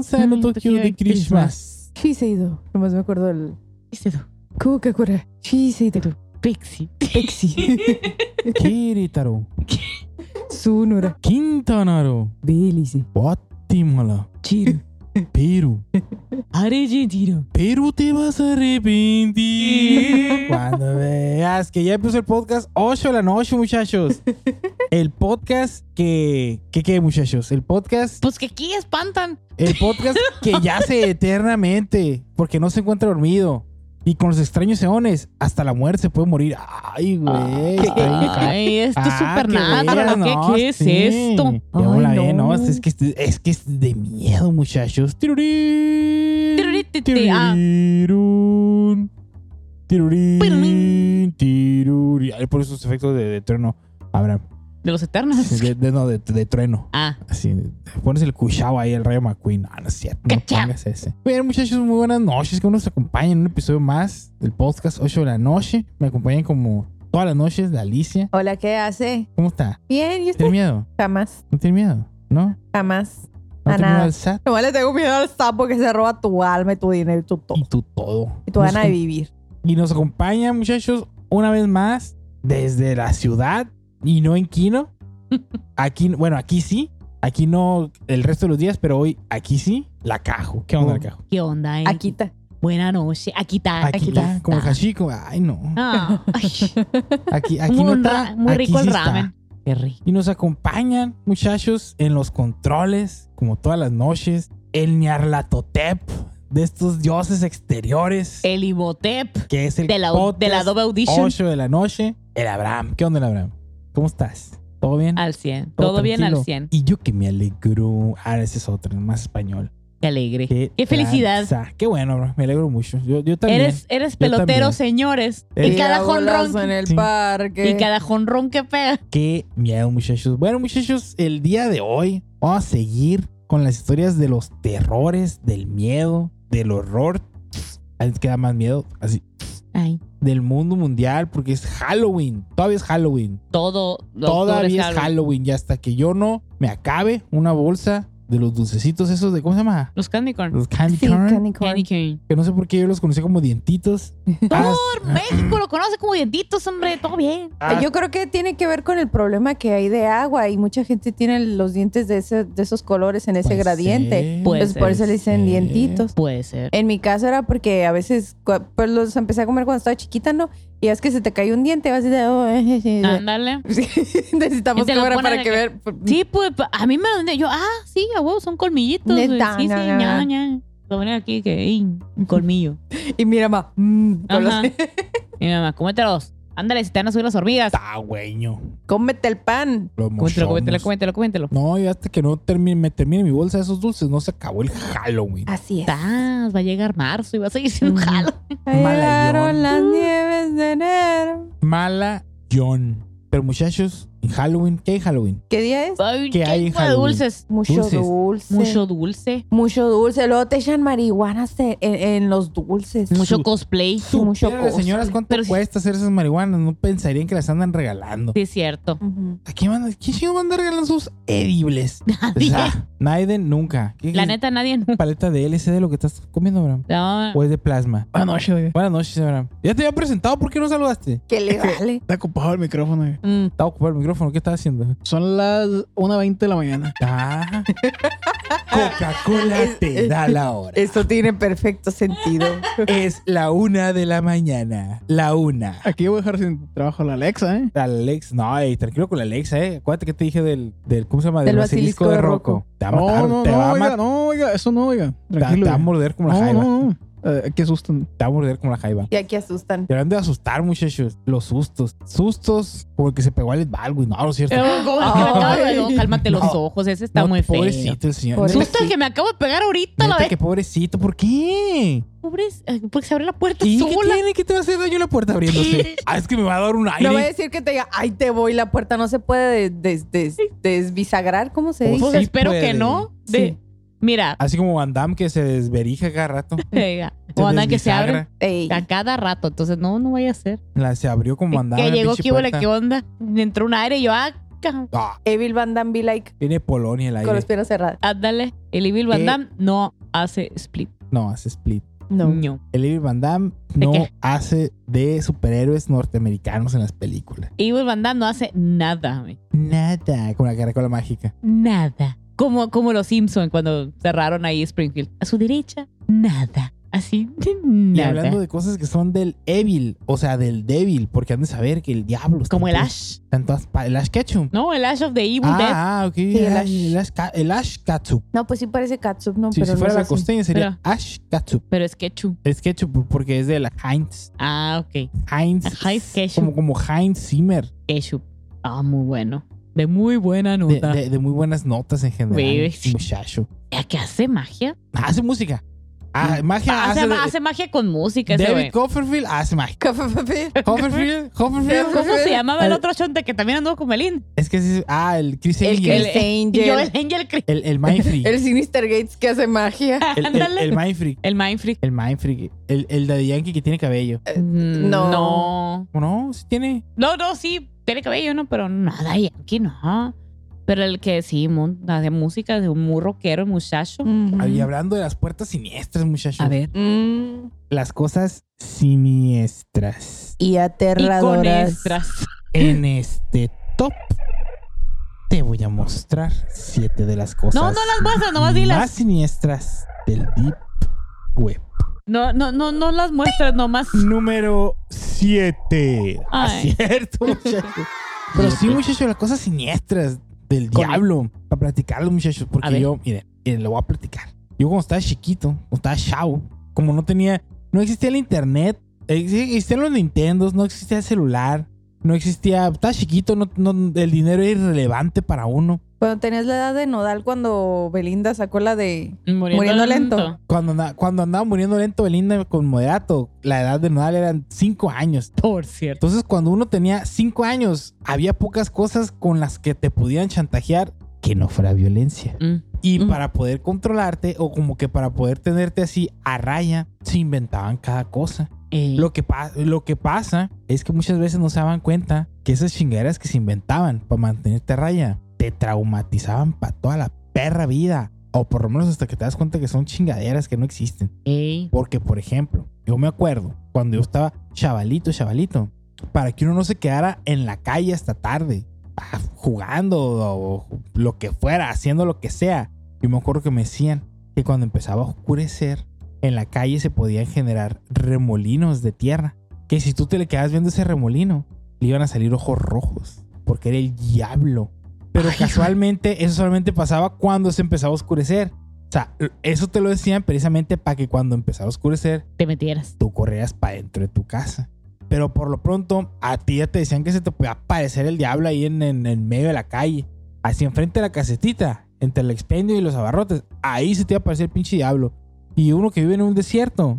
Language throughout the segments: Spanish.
responsa no Tokyo de Christmas. Shiseido. Nomás me acuerdo del Coca-Cola. Shiseido. Pixie. Pepsi. Querétaro. Sonora. Quintana Roo. Belice. Guatemala. Chile. Perú. Argentina. Pero te vas a arrepentir. Cuando veas que ya empezó el podcast 8 de la noche, muchachos. El podcast que... ¿Qué qué, muchachos? El podcast... Pues que aquí espantan. El podcast que yace eternamente porque no se encuentra dormido. Y con los extraños eones, hasta la muerte se puede morir. Ay, güey. bien ca- Ay, esto es Ah, súper qué nada. ¿Qué, no, qué es sí. esto? Ay, no. no. Es que es, es que es de miedo, muchachos. Tirurín. Ah. Tirurín. Tirurín. Ay, por esos efectos de, de trueno. Abraham. De los eternos. De, de- no, de, de trueno. Ah, Así, pones el cuchao ahí, el Rayo McQueen. No, no es cierto. No pongas ese. Bien, muchachos, muy buenas noches. Que nos acompañen en un episodio más del podcast 8 de la noche. Me acompañan como todas las noches la Alicia. Hola, ¿qué hace? ¿Cómo está? Bien, ¿y ¿Tiene usted? miedo? Jamás. ¿No tiene miedo? ¿No? Jamás. ¿No A tiene miedo al SAT? Nomás le tengo miedo al sapo que se roba tu alma y tu dinero y tu todo. Y tú todo. Y tu Nos gana de vivir. Y nos acompaña, muchachos, una vez más desde la ciudad y no en Quino. Aquí, bueno, aquí sí. Aquí no el resto de los días, pero hoy aquí sí. La Cajo. ¿Qué onda, la Cajo? ¿qué onda? eh? Aquí está. Buena noche. Aquí está. Aquí está, como el hachico. Ay, no. Ah, ay, Aquí, aquí muy, no está. muy aquí rico el sí está. ramen. Qué rico. Y nos acompañan, muchachos, en los controles, como todas las noches. El Nyarlathotep de estos dioses exteriores, El Imhotep que es el de la, podcast de la Adobe Audition 8 de la noche. El Abraham. ¿Qué onda, el Abraham? ¿Cómo estás? ¿Todo bien? al 100. Todo, bien al tranquilo? 100. Y yo que me alegro. Ah, ese es otro, más español. Qué alegre. Qué, Qué felicidad. tranza. Qué bueno, bro. Me alegro mucho. Yo, yo también. Eres, eres pelotero, también. señores. Eh, Y cada jonrón. en el Sí. parque. Y cada jonrón que pega. Qué miedo, muchachos. Bueno, muchachos, el día de hoy vamos a seguir con las historias de los terrores, del miedo, del horror. Ahí queda más miedo. Así. Ay, Del mundo mundial, porque es Halloween. Todavía es Halloween. todo. Todavía todo es Halloween. Y hasta que yo no me acabe una bolsa de los dulcecitos esos de. ¿Cómo se llama? Los candy corn. Los candy Sí, corn. candy corn. Candy corn. Que no sé por qué yo los conocí como dientitos. Ah, Todo México lo conoce como dientitos, hombre. Todo bien. ah, Yo creo que tiene que ver con el problema que hay de agua y mucha gente tiene los dientes de, ese- de esos colores en ese puede gradiente. ser, Entonces por eso le dicen ser. dientitos. Puede ser. En mi caso era porque a veces pues los empecé a comer cuando estaba chiquita, ¿no? Y es que se te cae un diente, vas a decir, oh, eh, eh, eh. Ándale. Sí, necesitamos cámara para que que- ver. Sí, pues a mí me lo yo, ah, sí, a huevo, son colmillitos. Neta, sí, sí, ña, ña. Lo ponen aquí que un colmillo. Y mira, ma, mm, con los- Ajá. Y mi mamá, cómetelos. Ándale, si te van a subir las hormigas. Está güeño. cómete el pan. Cómetelo, cómetelo, cómetelo, cómetelo. No, y hasta que no termine, me termine mi bolsa de esos dulces, no se acabó el Halloween. Así es. Estás, va a llegar marzo y va a seguir siendo Ujú. jalo. Llegaron Malayón. las nieves de enero. Mala John. Pero muchachos, Halloween, ¿qué hay en Halloween? ¿Qué día es? Ay, ¿Qué qué hay en de Halloween? dulces. Mucho Dulces. dulce. Mucho dulce. Mucho dulce. Luego te echan marihuana en, en los dulces. Mucho Su- cosplay. Mucho cosas. señoras cuánto Pero cuesta hacer esas marihuanas. No pensarían que las andan regalando. Sí, es cierto. ¿A quién manda? ¿Quién chingo manda regalando sus edibles? O Nadie. sea, nadie nunca. ¿Qué La neta, nadie. paleta de LCD lo que estás comiendo, Abraham? No, ¿O es de plasma? Buenas noches, güey. Buenas noches, Abraham. Ya te había presentado, ¿por qué no saludaste? ¿Qué le vale? Está ocupado el micrófono, güey. mm, Estaba ocupado el micrófono, ¿qué estás haciendo? Son las 1.20 de la mañana. Ah. Coca-Cola te da la hora. Esto tiene perfecto sentido. Es la una de la mañana. La una. Aquí voy a dejar sin trabajo a la Alexa, ¿eh? La Alex, no, ey, tranquilo con la Alexa, eh. Acuérdate que te dije del, del ¿cómo se llama? Del basilisco de Rocco. Te va a matar, No, no, te, no, va a oiga, ma- no, oiga, eso no, oiga. te- Tranquilo. te va a morder como la no, jaiba. no, no. Eh, ¿Qué asustan? Te va a morder como la jaiba. Y aquí asustan. Te van de asustar, muchachos. Los sustos. Sustos porque se pegó al güey. No, no es cierto. pero ¿cómo es que me acabo de- Ay. no, cálmate los No. ojos, ese está No, muy feo. Pobrecito el señor. Pobre- Neta, Justo el que me acabo de pegar ahorita, la vez. que pobrecito. ¿Por qué? Pobre, eh, porque se abre la puerta ¿Y qué sola. tiene? ¿Qué te va a hacer daño la puerta abriéndose? ah, es que me va a dar un aire. No voy a decir que te diga, ay, te voy, la puerta no se puede des- des- des- desbisagrar, ¿cómo se Pues dice? Pues sí espero puede. que no. De, Sí. Mira, Así como Van Damme que se desverija cada rato. oiga, o andan que se abre Ey. a cada rato. Entonces, no, no vaya a ser. La, se abrió como Van Damme. que llegó, huele, puerta. qué onda. Entró un aire y yo, ah. Ah, Evil Van Damme be like tiene Polonia el con aire. las piernas cerradas. Ándale. El Evil Van ¿Qué? Damme no hace split. No, hace split. No. No. El Evil Van Damme ¿De no qué? hace de superhéroes norteamericanos en las películas. Evil Van Damme no hace nada, güey. Nada. Con la caracola mágica. Nada. Como, como los Simpson cuando cerraron ahí Springfield. A su derecha, nada. Así, Y nada. hablando de cosas que son del Evil, o sea, del débil, porque han de saber que el diablo está Como el Ash. pa- el Ash Ketchum. No, el Ash of the Evil Dead. Ah, ah, ok. el Ah, Ash. el, Ash, el Ash. No, pues sí parece catsup, ¿no? Sí, pero si fuera no la costeña sería Pero- Ash Ketchup. Pero es ketchup. Es ketchup porque es de la Heinz. Ah, ok. Heinz. Heinz ketchup. Como, como Heinz Zimmer. Ketchup. Ah, muy bueno. De muy buena nota. de- de muy buenas notas en general. Sí. Muchacho. ¿Ya que hace magia? Hace música. Ah, magia hace, hace, de- hace magia con música ese David güey. Copperfield hace magia. Copperfield. Copperfield, Copperfield. ¿Cómo se llamaba el otro chonte que también anduvo con Melín? Es que sí, ah, el Chris El Angel. Chris Angel. Yo, el Angel Cri- El, el Mindfreak. El Sinister Gates que hace magia. El, el, Ándale. el Mindfreak. El Mindfreak. El Mindfreak. El, el de Yankee que tiene cabello. Mm, no. No. ¿O no? Sí tiene. No, no, sí, tiene cabello, ¿no? Pero nada, Yankee, no. Pero el que sí, de música de un muy rockero, muchacho. Y hablando de las puertas siniestras, muchachos. A ver. Mm, Las cosas siniestras. Y Y con aterradoras. En este top te voy a mostrar siete de las cosas. No, no las muestras, nomás Más dilas. siniestras del Deep Web. No, no, no, no las muestras, nomás. Número 7. Ay. Cierto, muchachos. Pero sí, muchachos, las cosas siniestras del Con- diablo. Para platicarlo, muchachos. Porque yo, miren, miren, lo voy a platicar. Yo cuando estaba chiquito, cuando estaba chavo, como no tenía, no existía el internet, ex- existían los Nintendos, no existía el celular, no existía, estaba chiquito, no, no- el dinero era irrelevante para uno. Cuando tenías la edad de Nodal, cuando Belinda sacó la de. Muriendo, Muriendo lento. Cuando, anda- cuando andaba muriendo lento Belinda con Moderato, la edad de Nodal eran 5 años. Por cierto. Entonces, cuando uno tenía 5 años, había pocas cosas con las que te podían chantajear que no fuera violencia. Mm. Y Mm. para poder controlarte o como que para poder tenerte así a raya, se inventaban cada cosa. Ey. Lo que, lo que pasa es que muchas veces no se daban cuenta que esas chingaderas que se inventaban para mantenerte a raya te traumatizaban para toda la perra vida. O por lo menos hasta que te das cuenta que son chingaderas que no existen. Ey. Porque, por ejemplo, yo me acuerdo cuando yo estaba chavalito, chavalito, para que uno no se quedara en la calle hasta tarde, ah, jugando o lo que fuera, haciendo lo que sea. Yo me acuerdo que me decían que cuando empezaba a oscurecer, en la calle se podían generar remolinos de tierra. Que si tú te le quedas viendo ese remolino, le iban a salir ojos rojos, porque era el diablo. Pero Ay, casualmente eso solamente pasaba cuando se empezaba a oscurecer. O sea, eso te lo decían precisamente para que cuando empezara a oscurecer, Te metieras. tú corrieras para dentro de tu casa. Pero por lo pronto, a ti ya te decían que se te podía aparecer el diablo ahí en, en, en medio de la calle. Así enfrente de la casetita, entre el expendio y los abarrotes. Ahí se te iba a aparecer el pinche diablo. Y uno que vive en un desierto,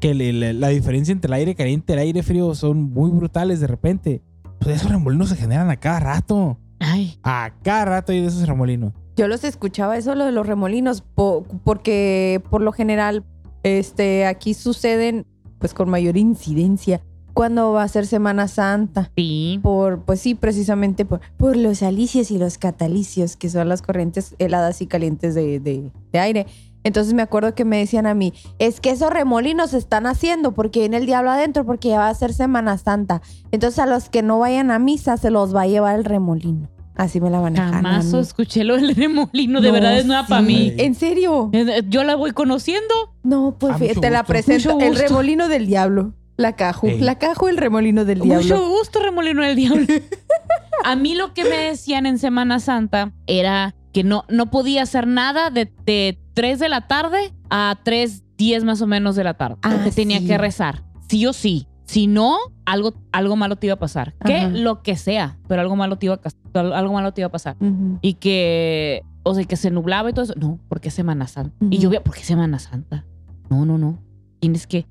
que le- le- la diferencia entre el aire caliente y el aire frío son muy brutales de repente. Pues esos remolinos se generan a cada rato. Ay. A cada rato hay de esos remolinos. Yo los escuchaba eso, lo de los remolinos, po- porque por lo general, este, aquí suceden, pues con mayor incidencia, cuando va a ser Semana Santa. Sí. Por, pues sí, precisamente por, por los alicios y los catalicios, que son las corrientes heladas y calientes de, de- de aire. Entonces me acuerdo que me decían a mí, es que esos remolinos se están haciendo porque viene el diablo adentro, porque ya va a ser Semana Santa. Entonces a los que no vayan a misa se los va a llevar el remolino. Así me la manejan. a Jamás escuché lo del remolino. De No, verdad es nueva para mí. ¿En serio? Eh, Yo la voy conociendo. No, pues fíjate, te la presento. El remolino del diablo. La cajo. Ey. La cajo, el remolino del diablo. Mucho gusto, remolino del diablo. A mí lo que me decían en Semana Santa era que no, no podía hacer nada de, de 3 de la tarde a 3, 10 más o menos de la tarde. Ah, tenía sí. que rezar. Sí o sí. Si no, algo, algo malo te iba a pasar. Que lo que sea, pero algo malo te iba a, algo malo te iba a pasar. Y que, o sea, que se nublaba y todo eso. No, porque es Semana Santa. Y yo veía, ¿por qué Semana Santa? No, no, no. Tienes que,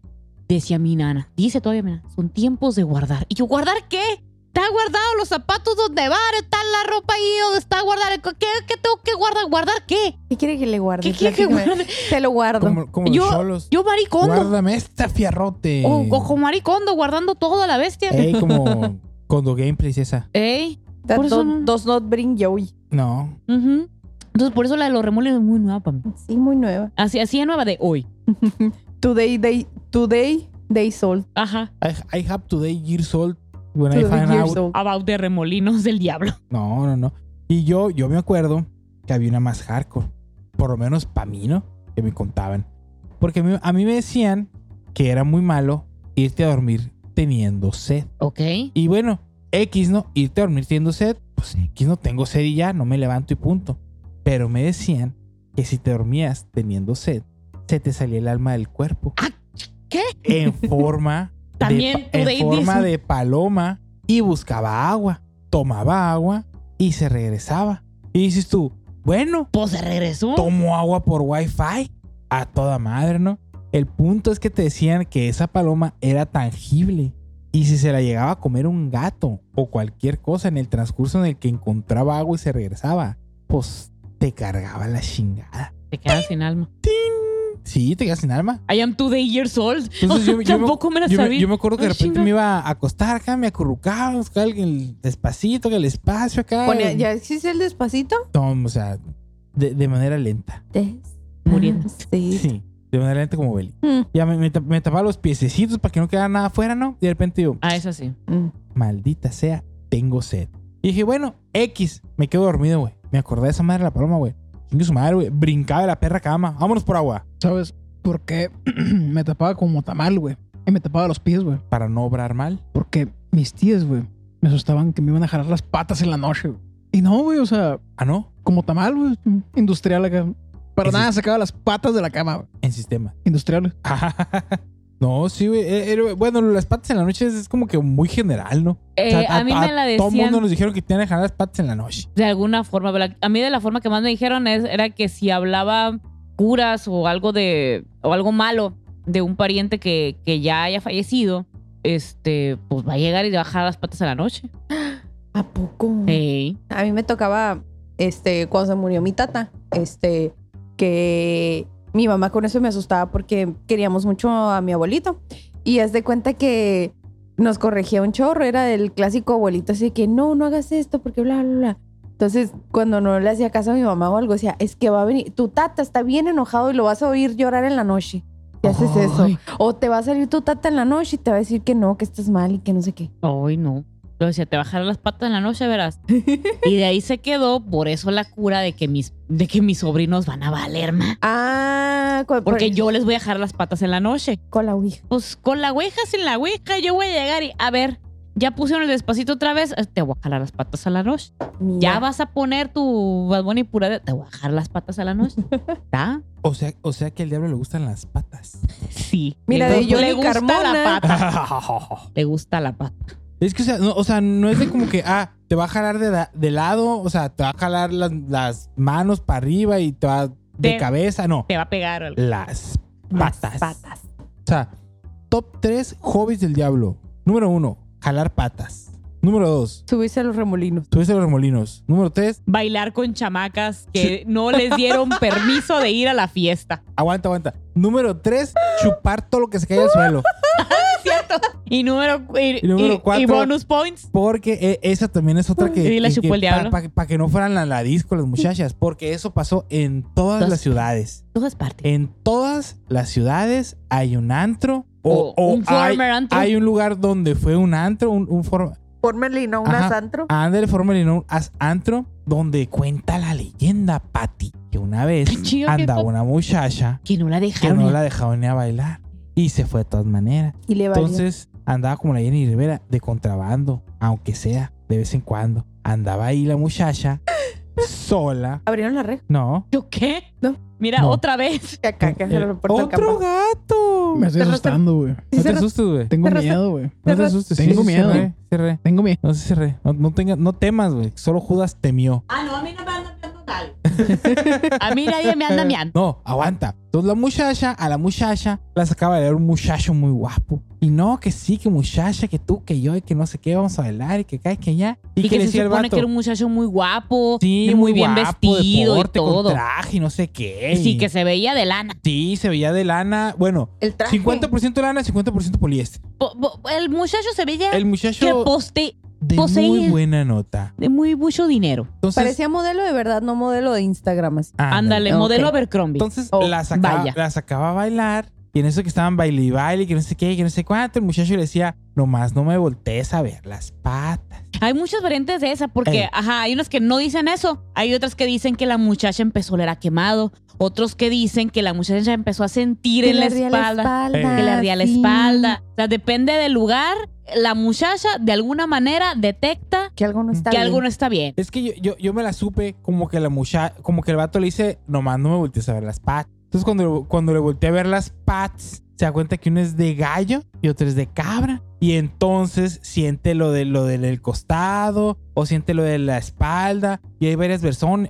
decía mi nana, dice todavía mi nana, son tiempos de guardar. Y yo, ¿guardar qué? Está guardado los zapatos donde van, está la ropa ahí donde está guardada. ¿Qué, qué tengo que guardar? ¿Guardar qué? ¿Qué quiere que le guarde? ¿Qué quiere que guarde? Te lo guardo. Como, Yo- cholos. Yo maricondo. Guárdame esta fierrote. O, o como maricondo, guardando todo a la bestia. Ey, como cuando gameplays esa. Ey, That Por eso no. does not bring joy. No. Entonces, por eso la de los remolinos es muy nueva para mí. Sí, muy nueva. Así, así de nueva de hoy. Today, they, today, they sold. Ajá. I, I have today years old when I find out. old. About de remolinos del diablo. No, no, no. Y yo, yo me acuerdo que había una más hardcore. Por lo menos para mí, ¿no? Que me contaban. Porque a mí, a mí me decían que era muy malo irte a dormir teniendo sed. Ok. Y bueno, X, ¿no? Irte a dormir teniendo sed. Pues X, no tengo sed y ya, no me levanto y punto. Pero me decían que si te dormías teniendo sed, se te salía el alma del cuerpo. Ah, ¿qué? En forma También de, en forma dice- de paloma y buscaba agua, tomaba agua y se regresaba. Y dices tú, bueno, Pues se regresó. tomo agua por wifi a toda madre, ¿no? El punto es que te decían que esa paloma era tangible y si se la llegaba a comer un gato o cualquier cosa en el transcurso en el que encontraba agua y se regresaba, pues te cargaba la chingada. Te quedas sin alma. Sí, te quedas sin alma. I am today years old. Entonces yo, yo me- Tampoco me la yo, sabía. yo me acuerdo que de Ah, repente chinga. me iba a acostar acá, me acurrucaba, buscaba el, despacito, que el espacio acá. Ponía- ¿Ya existe el despacito? No, o sea, de, de manera lenta. Muriendo. Sí. Sí, de manera lenta como Beli. Mm, Ya me, me, tap- me tapaba los piececitos para que no quedara nada afuera, ¿no? Y de repente digo, Ah, eso sí. mm. maldita sea, tengo sed. Y dije, bueno, X, me quedo dormido, güey. Me acordé de esa madre de la paloma, güey. Chingue su madre, güey. Brincaba de la perra cama. Vámonos por agua. ¿Sabes por qué me tapaba como tamal, güey? Y me tapaba los pies, güey. Para no obrar mal. Porque mis tías, güey, me asustaban que me iban a jalar las patas en la noche, güey. Y no, güey, o sea, Ah, no. como tamal, güey. Industrial acá. Para nada sacaba las patas de la cama, güey. En sistema. Industrial. no, sí, güey. Eh, eh, bueno, las patas en la noche es, es como que muy general, ¿no? O Eh, sea, a, mí me la Todo el decían mundo nos dijeron que tenían que jalar las patas en la noche. de alguna forma. pero la- A mí de la forma que más me dijeron es, era que si hablaba curas o algo de o algo malo de un pariente que, que ya haya fallecido, este, pues va a llegar y le va a bajar las patas a la noche. ¿A poco? A mí me tocaba, este, cuando se murió mi tata, este, que mi mamá con eso me asustaba porque queríamos mucho a mi abuelito. Y haz de cuenta que nos corregía un chorro, era del clásico abuelito, así que no, no hagas esto porque bla, bla, bla. Entonces, cuando no le hacía caso a mi mamá o algo, decía, es que va a venir, tu tata está bien enojado y lo vas a oír llorar en la noche. Si haces eso. Ay. O te va a salir tu tata en la noche y te va a decir que no, que estás mal y que no sé qué. Ay, no. Lo decía, te bajarán las patas en la noche, verás. y de ahí se quedó, por eso la cura de que mis, de que mis sobrinos van a valer más. Ah, con, Porque por- yo les voy a dejar las patas en la noche. con la ouija. Pues con la ouija, sin la ouija, yo voy a llegar y, a ver, ya pusieron el despacito otra vez, eh, te voy a jalar las patas a la noche. Mira. Ya vas a poner tu Bad Bunny pura de, te voy a jalar las patas a la noche. ¿Está? O sea, o sea que al diablo le gustan las patas. Sí. Mira, de Johnny le gusta Carmona. la pata. Le gusta la pata. Es que, o sea, no, o sea, no es de como que, ah, te va a jalar de, la- de lado, o sea, te va a jalar las, las manos para arriba y te va de Te- cabeza, no. Te va a pegar. algo. Las Las patas. patas. O sea, top 3 hobbies del diablo. Número 1, jalar patas. Número 2, Subirse a los remolinos. subirse a los remolinos. Número 3, Bailar con chamacas que no les dieron permiso de ir a la fiesta. aguanta, aguanta. Número 3, chupar todo lo que se caiga al suelo. Y número, y, Y número y- cuatro. y bonus points. Porque eh, esa también es otra que. Y la que- chupó el que diablo. Para que no fueran a la disco las muchachas. Porque eso pasó en todas las ciudades. Todas partes. En todas las ciudades hay un antro. O, O o un hay, antro. hay un lugar donde fue un antro. Un, un for- Por Merlino, un Ajá. asantro. Ándale, formerly known as antro. Donde cuenta la leyenda, Patty. Que una vez que andaba una muchacha Que no la que dejaron. no ir. la dejaban ni a bailar. Y se fue de todas maneras. Y le valió. Entonces andaba como la Jenny Rivera de contrabando, aunque sea de vez en cuando. Andaba ahí la muchacha sola. Abrieron la reja. No. ¿Yo qué? No. Mira, No. otra vez. Acá, que Otro campo. gato. Me estoy asustando, güey. Sí, No te asustes, güey. Tengo miedo, güey. No te asustes. Tengo Sí, miedo. cerré, cerré. Tengo miedo. No se cerré. No, no, tenga- no temas, güey. Solo Judas temió. Ah, no, a mí no me anda miando tal. a mí nadie me anda miando. No, aguanta. Entonces la muchacha, a la muchacha, la sacaba de bailar un muchacho muy guapo. Y no, que sí, que muchacha, que tú, que yo, y que no sé qué, vamos a bailar, y que cae, que ya. Y, Y, que, que, se decía el supone vato. que era un muchacho muy guapo. Sí, y muy, bien guapo, vestido deporte, y todo. Con traje y no sé qué. Y sí, y- que se veía de lana. Sí, se veía de lana. Bueno, El traje. 50% lana, 50% poliéster. Po- po- El muchacho se veía El que muchacho poste De muy buena nota. De muy mucho dinero. Entonces, Parecía modelo de verdad, no modelo de Instagram. así. Ándale, modelo Abercrombie. Entonces Oh, la, sacaba, vaya. la sacaba a bailar. Y en eso que estaban baile y baile, que no sé qué, que no sé cuánto, el muchacho le decía, nomás no me voltees a ver las patas. Hay muchas variantes de esa porque, Ey. ajá, hay unas que no dicen eso. Hay otras que dicen que la muchacha empezó a oler a quemado. Otros que dicen que la muchacha empezó a sentir Que en la le ardía la espalda. Que le ardía la sí. espalda. O sea, depende del lugar. La muchacha de alguna manera detecta Que algo no está que bien. algo no está bien. Es que yo, yo, yo me la supe como que la muchacha, como que el vato le dice, nomás no me voltees a ver las patas. Entonces cuando, cuando le volteé a ver las patas, se da cuenta que uno es de gallo y otro es de cabra. Y entonces siente lo, de, lo del costado o siente lo de la espalda. Y hay varias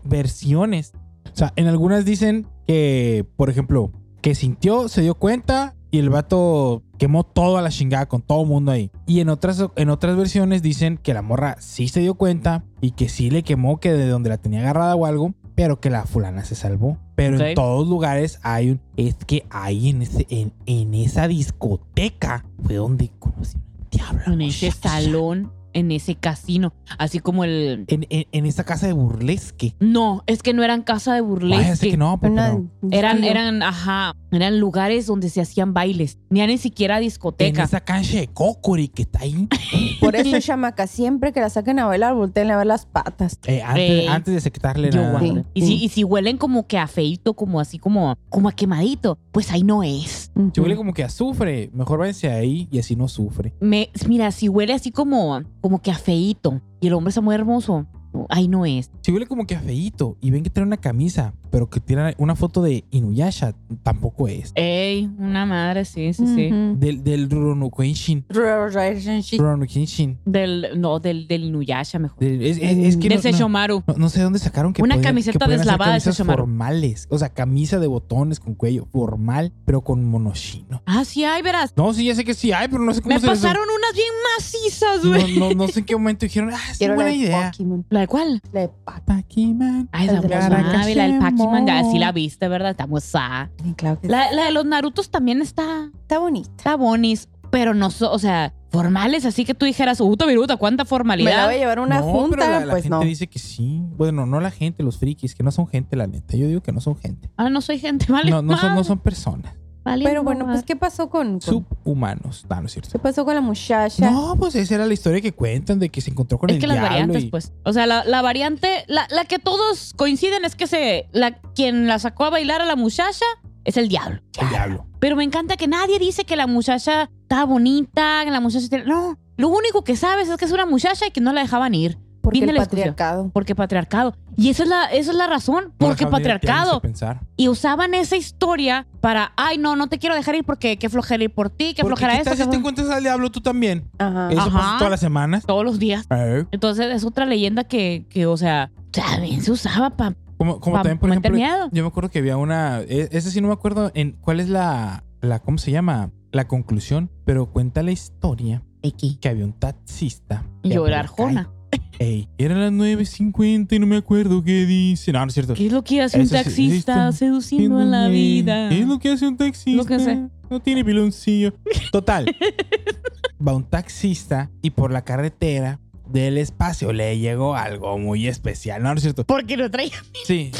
versiones. O sea, en algunas dicen que, por ejemplo, que sintió, se dio cuenta y el vato quemó todo a la chingada con todo el mundo ahí. Y en otras, en otras versiones dicen que la morra sí se dio cuenta y que sí le quemó, que de donde la tenía agarrada o algo, pero que la fulana se salvó. Pero en todos lugares hay un... Es que ahí en, ese, en, en esa discoteca fue donde conocí un diablo. En ese salón, en ese casino. Así como el. En, en, en esa casa de burlesque. No, es que no eran casa de sé burlesque. que no, pero... Pero Eran, eran, ajá, eran lugares donde se hacían bailes. Ni ni siquiera en discoteca. esa cancha de Cocori que está ahí. Por eso, chamaca, siempre que la saquen a bailar, volteen a ver las patas. eh, antes, antes de secretarle guardo. Sí, Y, sí. si, y si huelen como que a feito, como así, como, como a quemadito, pues ahí no es. Si huele como que azufre, mejor váyanse ahí y así no sufre. Me, mira, si huele así como, como que a feito y el hombre está muy hermoso, ahí no es. Si huele como que a feíto y ven que tiene una camisa, pero que tiene una foto de Inuyasha, tampoco es. Ey, una madre, sí, sí, sí. Del, del Ronokenshin. Relationship. Ronokenshin. Del, no, del, del Inuyasha mejor. Del- Es, es- es que del no, no, Sesshomaru. no- no sé dónde sacaron que Una podían- camiseta que deslavada de camisas Sesshomaru. formales. O sea, camisa de botones con cuello formal, pero con monoshino. Ah, sí hay, verás. No, sí, ya sé que sí hay, pero no sé cómo Me se les- pasaron unas bien macizas, güey. No, no, no sé en qué momento dijeron, ah, es la buena de idea. Pokémon. ¿La de cuál? La de Pac. Pac-Man. Ay, la de los suave, la del Caracachemo. así la viste, ¿verdad? Estamos ah. Claro que sí. La, la de los Narutos también está, Está bonita. está bonis, pero no, so- o sea, formales, así que tú dijeras, uta viruta, cuánta Me la formalidad. voy a llevar una no, junta, pero la, la pues gente no. dice que sí. Bueno, no la gente, los frikis, que no son gente, la neta. Yo digo que no son gente. Ah, no soy gente, vale. no, no, son, no son personas. Pero bueno, pues, ¿qué pasó con, con- Subhumanos. No, no es cierto. ¿Qué pasó con la muchacha? No, pues esa era la historia que cuentan de que se encontró con Es el que las diablo variantes, y- pues. O sea, la, la variante, la, la que todos coinciden es que se, la, quien la sacó a bailar a la muchacha es el diablo. el diablo. Pero me encanta que nadie dice que la muchacha está bonita, que la muchacha tiene... No, lo único que sabes es que es una muchacha y que no la dejaban ir. Porque el la patriarcado. Porque patriarcado. Y esa es la, esa es la razón. Porque tianguis patriarcado. Y usaban esa historia para, ay, no, no te quiero dejar ir porque qué flojera ir por ti, qué Porque flojera ¿qué esto. si te encuentras al diablo tú también? Ajá. Eso Ajá. pasa todas las semanas. Todos los días. Eh, Entonces es otra leyenda que, que o sea, también se usaba para Como, como también, por ejemplo, miedo. yo me acuerdo que había una... e- Ese sí no me acuerdo en cuál es la, la... ¿Cómo se llama? La conclusión. Pero cuenta la historia X. que había un taxista. por calle- Arjona. Ey, eran las 9.50 y no me acuerdo qué dice. No, no es cierto. ¿Qué es lo que hace un Eso sí, taxista sí, seduciendo a la vida? ¿Qué es lo que hace un taxista? Lo que sé. No tiene piloncillo. Total. Va un taxista y por la carretera del espacio le llegó algo muy especial. No, no es cierto. Porque lo traía. Sí.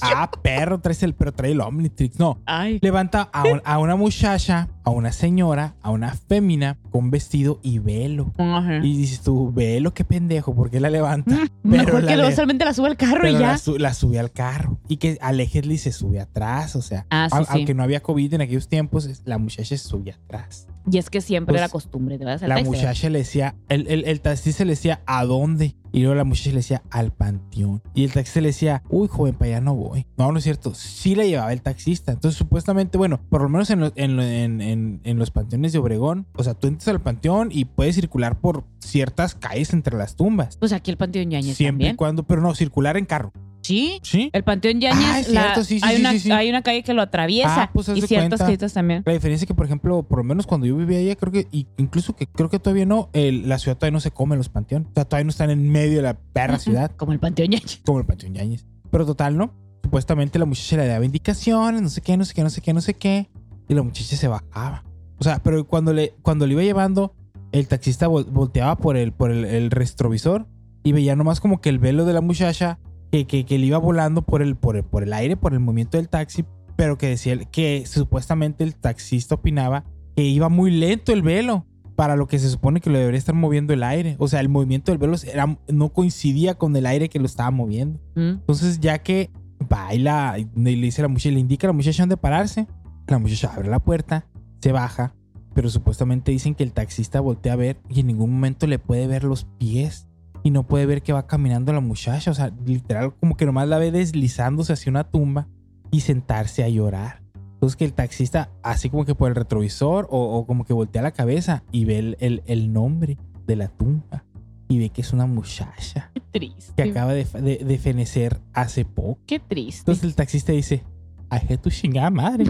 Ah, perro, traes el, pero trae el Omnitrix. No. Ay. Levanta a, un- a una muchacha, a una señora, a una fémina con vestido y velo. Ajá. Y dices tú, velo, qué pendejo, ¿por qué la levanta? Mejor la que le- luego solamente la sube al carro pero y ya. La, su- la sube al carro. Y que Alejandro se sube atrás. O sea, Ah, sí, au- sí. aunque no había COVID en aquellos tiempos, la muchacha se subía atrás. Y es que siempre Pues, era costumbre, te vas a La muchacha le decía, el, el, el taxista le decía, ¿a dónde? Y luego la muchacha le decía, al panteón. Y el taxista le decía, uy, joven, para allá no voy. No, no es cierto. Sí la llevaba el taxista. Entonces, supuestamente, bueno, por lo menos en, lo- en, en, en- los panteones de Obregón, o sea, tú entras al panteón y puedes circular por ciertas calles entre las tumbas. Pues aquí el Panteón Yañez Siempre y cuando, pero no, circular en carro. Sí. ¿Sí? El Panteón Yañez, Ah, sí, sí, hay, una, hay una calle que lo atraviesa Ah, pues y ciertas calles también. La diferencia es que, por ejemplo, por lo menos cuando yo vivía allá, creo que, incluso que creo que todavía no, el- la ciudad todavía no se come los panteones. O sea, todavía no están en medio de la perra ciudad, Como el Panteón Yañez. como el panteón Yañez. Pero total, ¿no? Supuestamente la muchacha le daba indicaciones, no sé qué, no sé qué, no sé qué, no sé qué. Y la muchacha se bajaba. O sea, pero cuando le, cuando le iba llevando, el taxista vol- volteaba por el, por el, el retrovisor y veía nomás como que el velo de la muchacha que, que, que le iba volando por el, por, el, por el aire, por el movimiento del taxi, pero que decía que supuestamente el taxista opinaba que iba muy lento el velo para lo que se supone que lo debería estar moviendo el aire. O sea, el movimiento del velo era, no coincidía con el aire que lo estaba moviendo. ¿Mm? Entonces, ya que baila y le dice a la muchacha, le indica a la muchacha dónde pararse, la muchacha abre la puerta, se baja, pero supuestamente dicen que el taxista voltea a ver y en ningún momento le puede ver los pies y no puede ver que va caminando la muchacha. O sea, literal, como que nomás la ve deslizándose hacia una tumba y sentarse a llorar. Entonces, que el taxista, así como que por el retrovisor o, o como que voltea la cabeza y ve el, el- el nombre de la tumba y ve que es una muchacha Qué triste. que acaba de, de- de fenecer hace poco. Qué triste. Entonces el taxista dice, ay, tu chingada madre.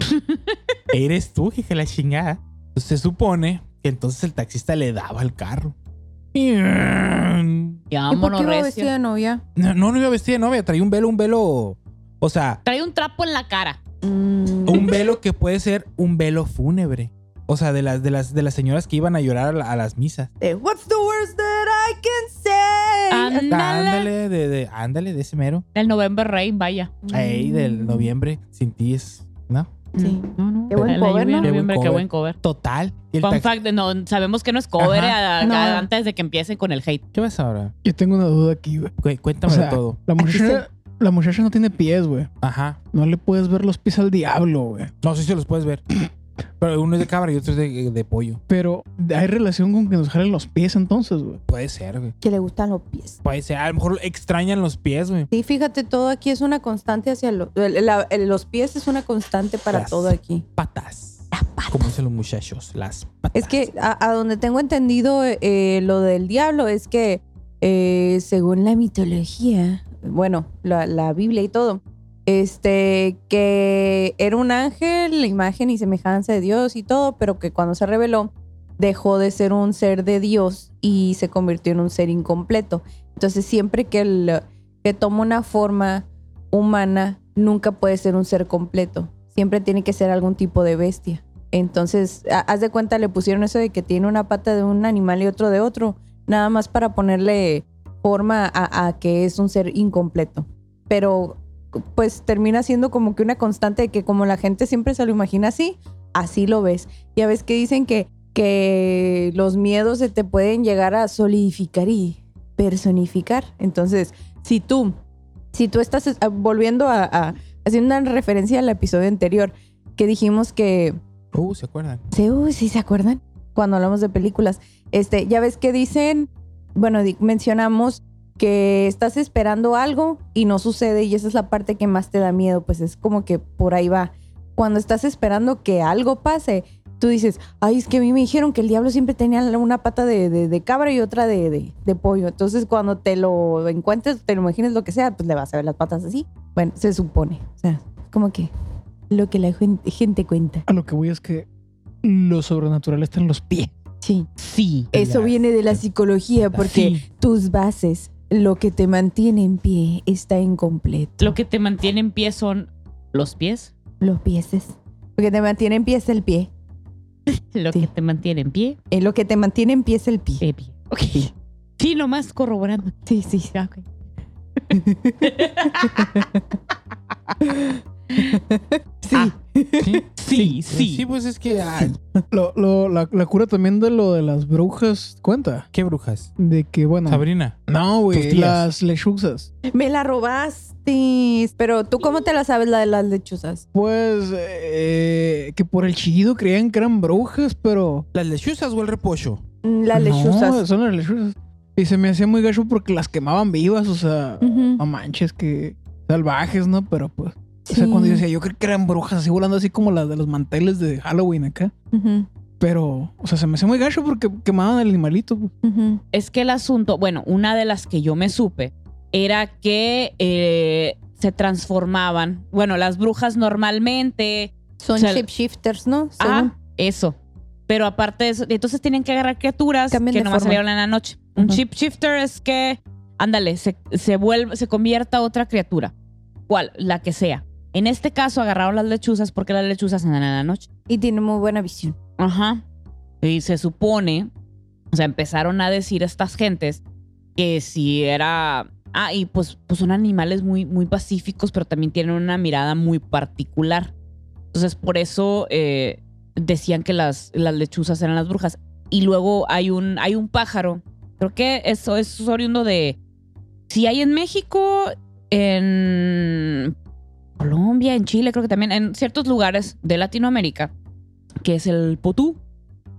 Eres tú, hija de la chingada. Entonces se supone que entonces el taxista le daba el carro. Y- Ya, ¿Y por qué iba vestida de novia? No, no, no iba vestida de novia, traía un velo, un velo. O sea, Trae un trapo en la cara. Mm, un velo que puede ser un velo fúnebre. O sea, de las, de las, de las señoras que iban a llorar a, la- a las misas. de, What's the worst that I can say? Ándale. Ándale, de, de, ándale, de ese mero. El November Rain, vaya. Ey, del noviembre, sin ti es. ¿No? Sí. No, no. Qué buen cover, ¿no? Qué buen qué cover. buen cover. Total. Y el Fun fact, no, sabemos que no es cover Ajá. a- a- No. antes de que empiecen con el hate. ¿Qué vas ahora? Yo tengo una duda aquí, güey. Cuéntame O sea, todo. La muchacha, la muchacha no tiene pies, güey. Ajá. No le puedes ver los pies al diablo, güey. No sé si los puedes ver. Pero uno es de cabra y otro es de, de pollo. Pero hay relación con que nos jalen los pies entonces, güey. Puede ser, güey. Que le gustan los pies. Puede ser. A lo mejor extrañan los pies, güey. Sí, fíjate, todo aquí es una constante hacia lo- el- la- el- los pies es una constante para Las todo aquí. Patas. Como dicen los muchachos. Las patas. Es que a, a donde tengo entendido eh, lo del diablo es que eh, según la mitología, bueno, la, Biblia y todo, este, que era un ángel, la imagen y semejanza de Dios y todo, pero que cuando se reveló dejó de ser un ser de Dios y se convirtió en un ser incompleto. Entonces siempre que, el, que toma una forma humana, nunca puede ser un ser completo. Siempre tiene que ser algún tipo de bestia. Entonces, ha- haz de cuenta, le pusieron eso de que tiene una pata de un animal y otro de otro, nada más para ponerle forma a, a que es un ser incompleto. Pero, pues termina siendo como que una constante de que como la gente siempre se lo imagina así, así lo ves. Ya ves que dicen que, que los miedos se te pueden llegar a solidificar y personificar. Entonces, si tú, si tú estás eh, volviendo a, a- haciendo una referencia al episodio anterior, que dijimos que Uh, ¿se acuerdan? Sí, uy, sí, ¿se acuerdan? Cuando hablamos de películas. Este, ya ves que dicen, bueno, mencionamos que estás esperando algo y no sucede y esa es la parte que más te da miedo, pues es como que por ahí va. Cuando estás esperando que algo pase, tú dices, ay, es que a mí me dijeron que el diablo siempre tenía una pata de, de- cabra y otra de, de- pollo. Entonces cuando te lo encuentres, te lo imagines lo que sea, pues le vas a ver las patas así. Bueno, se supone. O sea, como que lo que la gen- gente cuenta. A lo que voy es que lo sobrenatural está en los pies. Sí. Sí. Eso viene de la psicología porque Sí. tus bases, lo que te mantiene en pie, está incompleto. Lo que te mantiene en pie son los pies. Los pieses. Lo que te mantiene en pie es el pie. Lo Sí. que te mantiene en pie, Eh, lo que te mantiene en pie es el pie. eh, pie. Ok. Sí, nomás corroborando. Sí, sí. Ya, ok. Sí. Ah. Sí. Sí, sí. Sí, pues es que. ay, Lo, lo- la, la cura también de lo de las brujas cuenta. ¿Qué brujas? De que, bueno. Sabrina. No, güey. Las lechuzas. Me la robaste. Pero tú, ¿cómo te la sabes la de las lechuzas? Pues eh, que por el chillido creían que eran brujas, pero. ¿Las lechuzas o el repollo? Mm, Las No, lechuzas. son las lechuzas. Y se me hacía muy gacho porque las quemaban vivas, o sea, Ujú. no manches, que salvajes, ¿no? Pero pues. O sea, cuando yo decía, yo creo que eran brujas así volando así como las de los manteles de Halloween acá. Pero, o sea, se me hacía muy gacho porque quemaban al animalito. pues. Es que el asunto, bueno, una de las que yo me supe era que eh, se transformaban. Bueno, las brujas normalmente. Son O sea, shapeshifters, ¿no? Según. Ah, eso. Pero aparte de eso, entonces tienen que agarrar criaturas Cambian que nomás forma. salieron en la noche. Un Ujú. chip shifter es que, ándale, se, se vuelve, se convierta a otra criatura. ¿Cuál? La que sea. En este caso agarraron las lechuzas porque las lechuzas andan en la noche. Y tiene muy buena visión. Ajá. Y se supone, O sea, empezaron a decir estas gentes que si era... Ah, y pues, pues son animales muy, muy pacíficos, pero también tienen una mirada muy particular. Entonces, por eso eh, decían que las, las lechuzas eran las brujas. Y luego hay un, hay un pájaro. Creo que eso es oriundo de. Si hay en México, en Colombia, en Chile, creo que también, en ciertos lugares de Latinoamérica, que es el potú.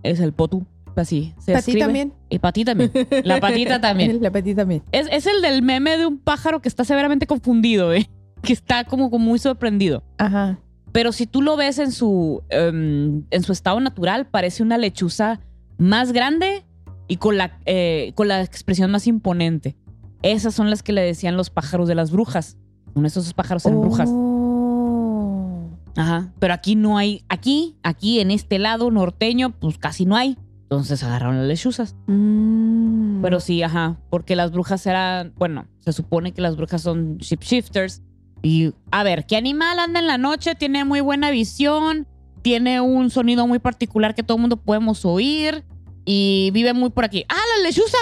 Es el potú. Así. Se ¿Para ti escribe. también? Y para ti también. La patita también. La patita también. Es, es el del meme de un pájaro que está severamente confundido, ¿eh? Que está como, como muy sorprendido. Ajá. Pero si tú lo ves en su, em, en su estado natural, parece una lechuza más grande y con la, eh, con la expresión más imponente. Esas son las que le decían los pájaros de las brujas. Son esos pájaros eran brujas. Oh. Ajá. Pero aquí no hay, aquí, aquí en este lado norteño, pues casi no hay. Entonces agarraron las lechuzas. Mm. Pero sí, ajá, porque las brujas eran, bueno, se supone que las brujas son shapeshifters. Y a ver, ¿qué animal anda en la noche? Tiene muy buena visión, tiene un sonido muy particular que todo el mundo podemos oír y vive muy por aquí. ¡Ah, la lechuza!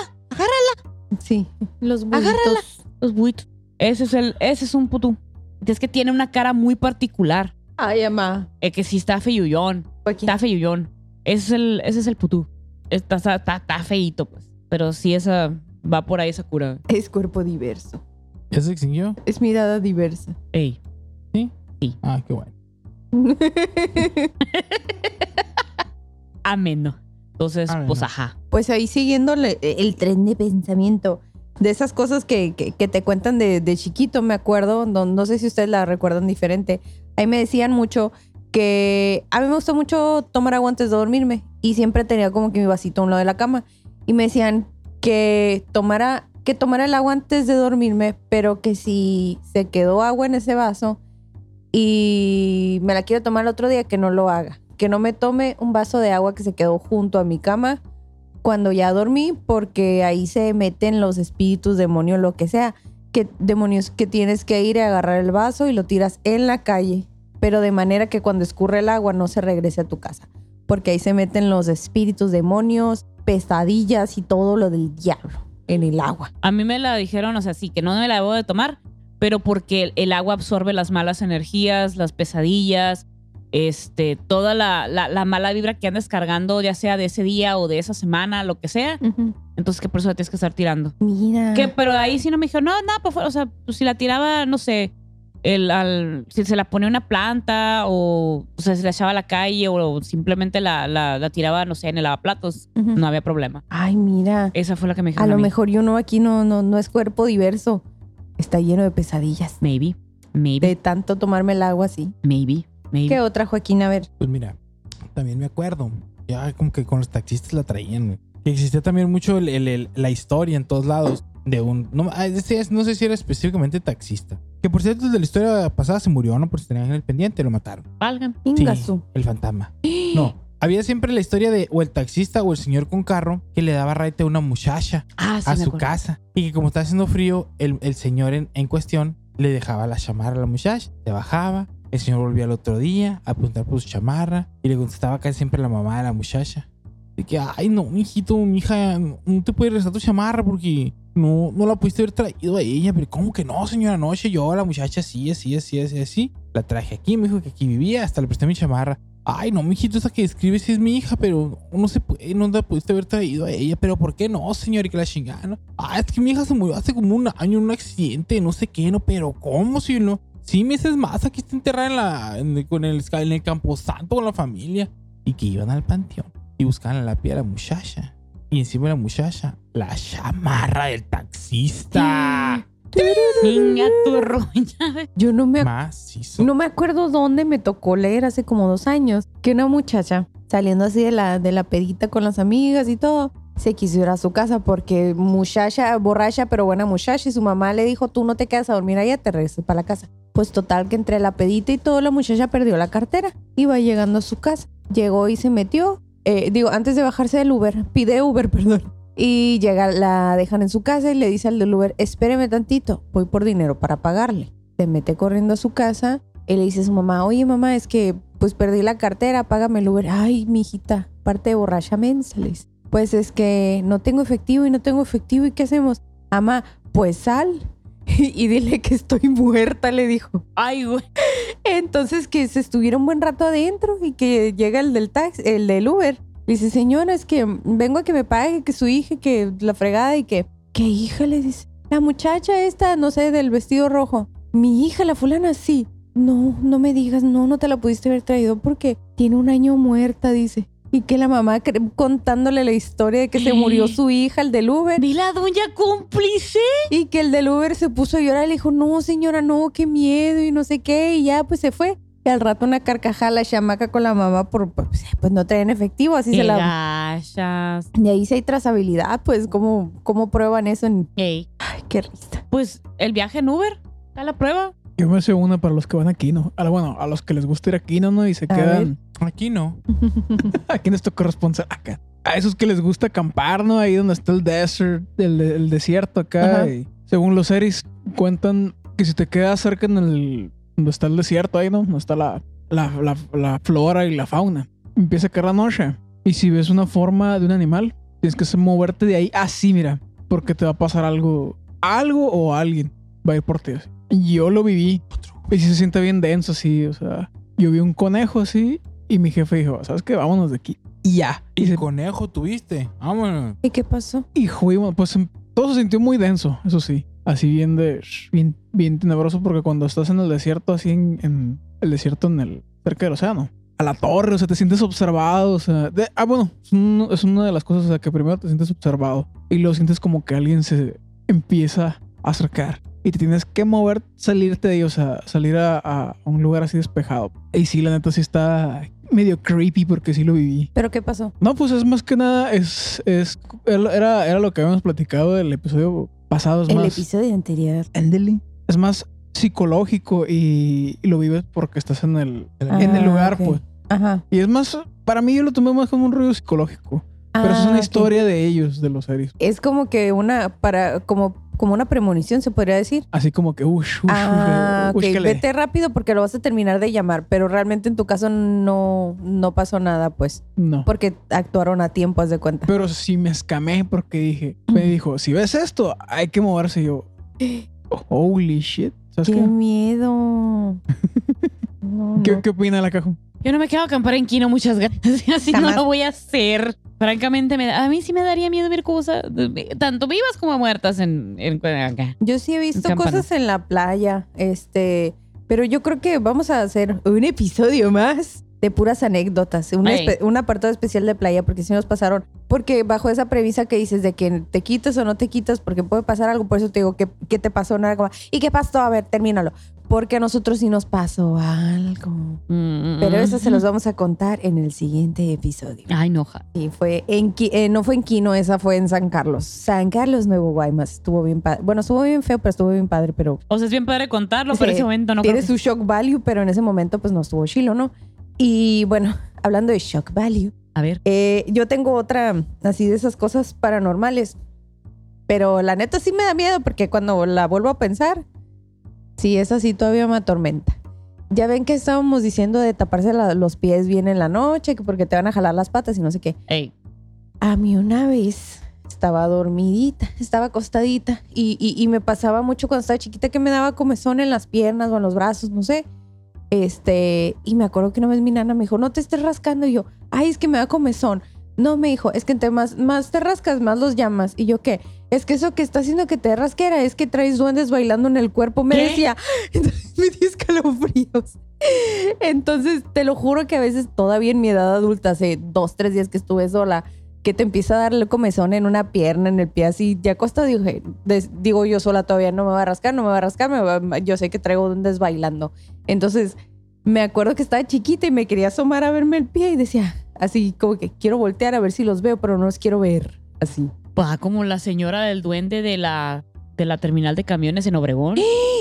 Sí. Los Agárrala. buitos. Los buitos. Ese es, el, ese es un putú. Es que tiene una cara muy particular. Ay, mamá. Es que sí está feyullón. Está feyullón. Ese es el, ese es el putú. Está, está, está, está feíto, pues. Pero sí, esa va por ahí esa cura. Es cuerpo diverso. ¿Ya se extinguió? Es mirada diversa. Ey. Ah, qué bueno. ameno. Entonces, Ameno. pues ajá. pues ahí siguiendo el tren de pensamiento de esas cosas que, que- que te cuentan de, de chiquito, me acuerdo, no, no sé si ustedes la recuerdan diferente. Ahí me decían mucho que a mí me gustó mucho tomar agua antes de dormirme y siempre tenía como que mi vasito a un lado de la cama y me decían que tomara que tomara el agua antes de dormirme, pero que si se quedó agua en ese vaso y me la quiero tomar el otro día, que no lo haga. Que no me tome un vaso de agua que se quedó junto a mi cama cuando ya dormí, porque ahí se meten los espíritus, demonios, lo que sea. Que demonios que tienes que ir a agarrar el vaso y lo tiras en la calle, pero de manera que cuando escurre el agua no se regrese a tu casa, porque ahí se meten los espíritus, demonios, pesadillas y todo lo del diablo en el agua. A mí me la dijeron, o sea, sí, que no me la debo de tomar, pero porque el, el agua absorbe las malas energías, las pesadillas, este, toda la, la- la mala vibra que andas cargando, ya sea de ese día o de esa semana, lo que sea. Entonces, que por eso la tienes que estar tirando. Mira. Que, pero ahí sí no me dijeron, no, no, pues, o sea, pues, si la tiraba, no sé, el, al- si se la ponía una planta o, o sea, se la echaba a la calle o simplemente la, la, la tiraba, no sé, en el lavaplatos, no había problema. Ay, mira. Esa fue la que me A dijeron. lo mí. mejor yo no, aquí no, no, no es cuerpo diverso. Está lleno de pesadillas. Maybe, maybe, De tanto tomarme el agua así. maybe, maybe. ¿Qué otra, Joaquín? A ver. Pues mira, también me acuerdo. Ya como que con los taxistas la traían. Que existía también mucho el- el- el- la historia en todos lados de un... No, ah, este es- no sé si era específicamente taxista. Que por cierto, de la historia pasada se murió, ¿no? Por si tenían en el pendiente, lo mataron. Valgan. Sí, el fantasma. No. Había siempre la historia de o el taxista o el señor con carro que le daba raite a una muchacha Ah, sí, a su casa. Y que como está haciendo frío, el, el señor en, en cuestión le dejaba la chamarra a la muchacha, se bajaba, el señor volvía al otro día a preguntar por su chamarra y le contestaba casi siempre la mamá de la muchacha. De que, ay no, mijito, mija, no no te puedes regresar tu chamarra porque no, no la pudiste haber traído a ella. Pero ¿cómo que no, señora? Anoche yo la muchacha así, así, así, así, así. La traje aquí, me dijo que aquí vivía, hasta le presté mi chamarra. Ay, no, mijito, esa que describe sí es mi hija, pero no se puede, no la pudiste haber traído a ella. Pero ¿por qué no, señor? Y que la chingada, ¿no? Ah, es que mi hija se murió hace como un año en un accidente, no sé qué, ¿no? Pero ¿cómo, si no? Sí, meses más, aquí está enterrada en, la, en, el- con el, en el camposanto con la familia. Y que iban al panteón y buscaban la la muchacha. Y encima de la muchacha, la chamarra del taxista. Niña tu roña. Yo no me, Macizo. no me acuerdo dónde me tocó leer hace como dos años que una muchacha saliendo así de la, de la pedita con las amigas y todo, se quiso ir a su casa porque muchacha, borracha, pero buena muchacha, y su mamá le dijo, tú no te quedas a dormir allá, te regresas para la casa. Pues total que entre la pedita y todo, la muchacha perdió la cartera. Iba llegando a su casa. Llegó y se metió. eh, digo, antes de bajarse del Uber, pide Uber, perdón. Y llega, la dejan en su casa y le dice al del Uber, espéreme tantito, voy por dinero para pagarle. Se mete corriendo a su casa y le dice a su mamá, oye mamá, es que pues perdí la cartera, págame el Uber. Ay, mijita, parte de borracha mensa, le dice. Pues es que no tengo efectivo y no tengo efectivo. ¿Y qué hacemos? Ama, pues sal y dile que estoy muerta, le dijo. Ay, güey. Entonces que se estuviera un buen rato adentro y que llega el del taxi, el del Uber. Dice, señora, es que vengo a que me pague, que su hija, que la fregada y que, ¿qué hija? Le dice, la muchacha esta, no sé, del vestido rojo. Mi hija, la fulana, sí. No, no me digas, no, no te la pudiste haber traído porque tiene un año muerta, dice. Y que la mamá contándole la historia de que se murió su hija, el del Uber. Vi la doña cómplice. Y que el del Uber se puso a llorar y le dijo, no, señora, no, qué miedo y no sé qué. Y ya, pues se fue. Y al rato una carcajada la chamaca con la mamá por, pues, pues no traen efectivo, así se la... gachas. Y ahí sí hay trazabilidad, pues, ¿cómo, cómo prueban eso? En... Ey, Ay, qué risa. pues el viaje en Uber. Está la prueba. Yo me sé una para los que van aquí, ¿no? A la- bueno, a los que les gusta ir aquí, ¿no? ¿no? Y se A quedan. Aquí no. Aquí nuestro corresponsal acá. A esos que les gusta acampar, ¿no? Ahí donde está el desert, el, el desierto acá. Y según los series, cuentan que si te quedas cerca en el. donde está el desierto ahí, ¿no? Donde está la, la, la, la flora y la fauna. Empieza a caer la noche. Y si ves una forma de un animal, tienes que moverte de ahí así, mira. Porque te va a pasar algo. Algo o alguien va a ir por ti. así. Yo lo viví. Y sí se siente bien denso así, o sea. Yo vi un conejo así y mi jefe dijo, ¿sabes qué? Vámonos de aquí. Y ya. Y, ¿Y se- conejo tuviste? Vámonos. ¿Y qué pasó? y fuimos, pues em, todo se sintió muy denso, eso sí. Así bien de, bien, bien tenebroso porque cuando estás en el desierto, así en, en el desierto en el, cerca del océano, a la torre, o sea, te sientes observado, o sea, de- ah, bueno, es, un- es una de las cosas, o sea, que primero te sientes observado y luego sientes como que alguien se empieza a acercar y te tienes que mover, salirte de ahí, o sea, salir a, a un lugar así despejado. Y sí, la neta sí está medio creepy porque sí lo viví. ¿Pero qué pasó? No, pues es más que nada, es, es, era, era lo que habíamos platicado del episodio pasado, es El más, episodio anterior. Es más psicológico y, y lo vives porque estás en el, Ah, en el lugar, pues. Ajá. Y es más, para mí yo lo tomé más como un ruido psicológico, pero es Ah, una ok. historia de ellos, de los series. Es como que una, para, como, como una premonición, se podría decir. Así como que, ush, ush, Ah, ush, ok. ush, Vete rápido porque lo vas a terminar de llamar, pero realmente en tu caso no, no pasó nada, pues, No. porque actuaron a tiempo, haz de cuenta. Pero sí me escamé porque dije, me dijo, si ves esto, hay que moverse. Y yo, holy shit. ¿Sabes ¡Qué qué? miedo! No, ¿Qué, no. qué opina la caja? Yo no me quedo a acampar en Kino, muchas gracias. Así no lo voy a hacer. Francamente, me da- a mí sí me daría miedo ver cosas, tanto vivas como muertas en, en acá. Yo sí he visto cosas en la playa, este, pero yo creo que vamos a hacer un episodio más de puras anécdotas, un, un apartado especial de playa, porque si nos pasaron, porque bajo esa premisa que dices de que te quitas o no te quitas, porque puede pasar algo, por eso te digo, ¿qué, qué te pasó? Nada ¿Y qué pasó? A ver, termínalo. Porque a nosotros sí nos pasó algo. Mm, Pero eso se mm. los vamos a contar en el siguiente episodio. Ay, no, ja. Y fue en eh, no fue en Quino, esa fue en San Carlos. San Carlos, Nuevo Guaymas. Estuvo bien padre. Bueno, estuvo bien feo, pero estuvo bien padre, pero O sea, es bien padre contarlo, pero Sí, ese momento no tiene creo su shock value, pero en ese momento pues no estuvo chilo, ¿no? Y bueno, hablando de shock value, A ver. eh, yo tengo otra así de esas cosas paranormales, pero la neta sí me da miedo porque cuando la vuelvo a pensar, sí, es así todavía me atormenta. Ya ven que estábamos diciendo de taparse la- los pies bien en la noche, que porque te van a jalar las patas y no sé qué. Ey. A mí una vez estaba dormidita, estaba acostadita y, y- y me pasaba mucho cuando estaba chiquita que me daba comezón en las piernas o en los brazos, no sé. Este, y me acuerdo que una vez mi nana me dijo, no te estés rascando. Y yo, ay, es que me da comezón. No, me dijo, es que entre más, más te rascas, más los llamas. Y yo, ¿qué? Es que eso que está haciendo que te rasquera es que traes duendes bailando en el cuerpo. Me ¿Qué? decía, entonces me dio escalofríos. Entonces, te lo juro que a veces todavía en mi edad adulta, hace dos, tres días que estuve sola, que te empieza a darle comezón en una pierna, en el pie, así, ya dije, des- digo yo sola todavía, no me va a rascar, no me va a rascar, me va- yo sé que traigo duendes bailando. Entonces, me acuerdo que estaba chiquita y me quería asomar a verme el pie y decía, así como que quiero voltear a ver si los veo, pero no los quiero ver, así. Ah, como la señora del duende de la, de la terminal de camiones en Obregón.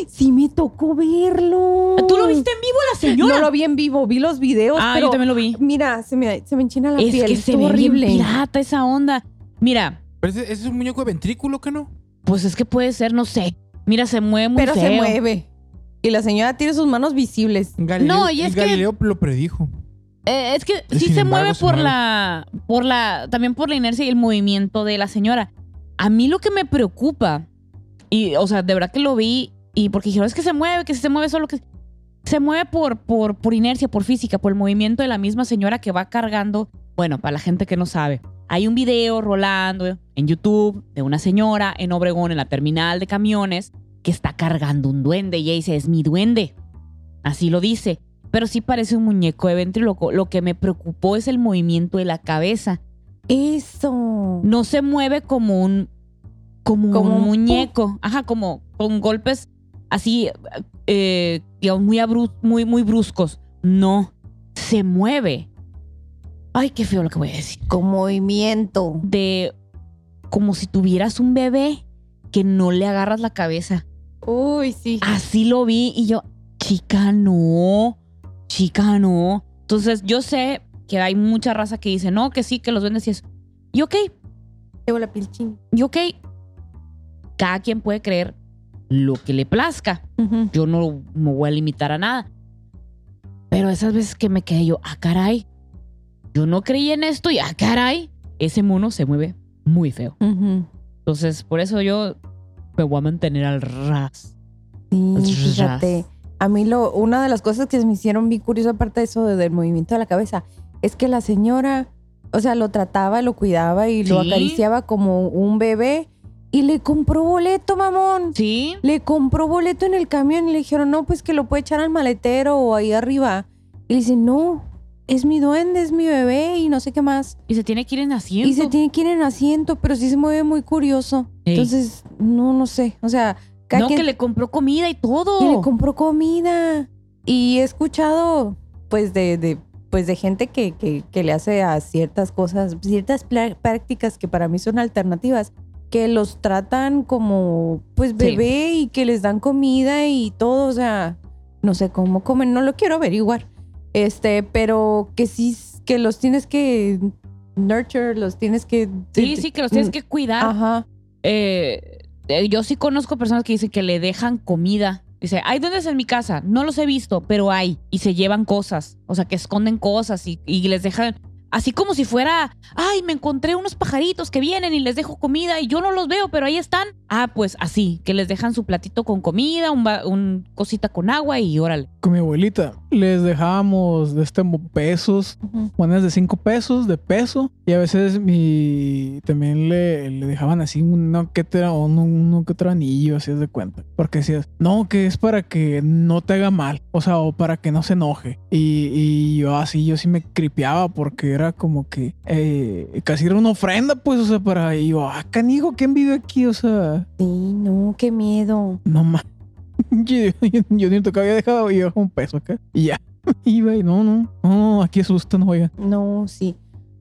Sí me tocó verlo. ¿Tú lo viste en vivo la señora? No lo vi en vivo, vi los videos, ah, pero yo también lo vi. mira, se me, se me enchina la Es piel. que se estuvo ve bien horrible. pirata esa onda. Mira, Pero ese, ese es un muñeco de ventrículo, ¿qué no? pues es que puede ser, no sé. Mira, se mueve muy pero se mueve. Y la señora tiene sus manos visibles. Galileo, No, y es que- Galileo lo predijo. Eh, es que sí Sin se embargo, mueve se por mueve. la, por la, también por la inercia y el movimiento de la señora. A mí lo que me preocupa, y, o sea, de verdad que lo vi, y porque dijeron, es que se mueve, que si se mueve solo que... Se mueve por, por, por inercia, por física, por el movimiento de la misma señora que va cargando. Bueno, para la gente que no sabe, hay un video rolando en YouTube de una señora en Obregón, en la terminal de camiones, que está cargando un duende. Y ella dice, es mi duende. Así lo dice. Pero sí parece un muñeco de ventríloco. Lo que me preocupó es el movimiento de la cabeza. Eso. No se mueve como un, como, Como un un muñeco. Ajá, como con golpes así, eh, digamos, muy, abru- muy, muy bruscos. No, se mueve. Ay, qué feo lo que voy a decir. Con movimiento. De como si tuvieras un bebé que no le agarras la cabeza. Uy, sí. Así lo vi y yo, chica, no, chica, no. Entonces yo sé que hay mucha raza que dice, no, que sí, que los duendes y eso. Y ok, Tengo la piel chin. y ok, cada quien puede creer lo que le plazca. Yo no me voy a limitar a nada. Pero esas veces que me quedé yo, ah, caray, yo no creí en esto y ah, caray, ese mono se mueve muy feo. Entonces, por eso yo me voy a mantener al ras. Sí, Ras. fíjate. A mí lo, una de las cosas que me hicieron bien curiosa, aparte de eso de- del movimiento de la cabeza, es que la señora, o sea, lo trataba, lo cuidaba y lo acariciaba como un bebé y le compró boleto, mamón. ¿Sí? Le compró boleto en el camión y le dijeron, no, pues que lo puede echar al maletero o ahí arriba. Y le dice, no, es mi duende, es mi bebé y no sé qué más. Y se tiene que ir en asiento. Y se tiene que ir en asiento, pero sí se mueve muy curioso. Ey. Entonces, no, no sé. O sea, cada no, quien- que le compró comida y todo. y le compró comida. Y he escuchado, pues, de, de, pues, de gente que, que, que le hace a ciertas cosas, ciertas prácticas que para mí son alternativas, que los tratan como, pues, Sí. bebé y que les dan comida y todo. O sea, no sé cómo comen, no lo quiero averiguar. Este, pero que sí, que los tienes que nurture, los tienes que... sí, sí, que los tienes que cuidar. Ajá. Eh, yo sí conozco personas que dicen que le dejan comida. Dice, hay duendes en mi casa. No los he visto, pero hay. Y se llevan cosas. O sea, que esconden cosas y, y les dejan. Así como si fuera, ay, me encontré unos pajaritos que vienen y les dejo comida y yo no los veo, pero ahí están. Ah, pues así, que les dejan su platito con comida, un, un cosita con agua y órale. Con mi abuelita les dejábamos de este pesos, Ujú. monedas de cinco pesos, de peso. Y a veces mi también le, le dejaban así uno que otro, uno, uno que otro anillo, así es de cuenta. Porque decías, no, que es para que no te haga mal. O sea, o para que no se enoje. Y, y yo así, yo sí me cripeaba porque era como que eh, casi era una ofrenda, pues, o sea, para. Y yo, ah, canijo, ¿quién vive aquí? O sea, Sí, no, qué miedo. no más. Yo, yo, yo ni tocaba, había dejado y yo un peso acá. Y ya. Iba y no, no, no, aquí asustan, oiga. No, sí.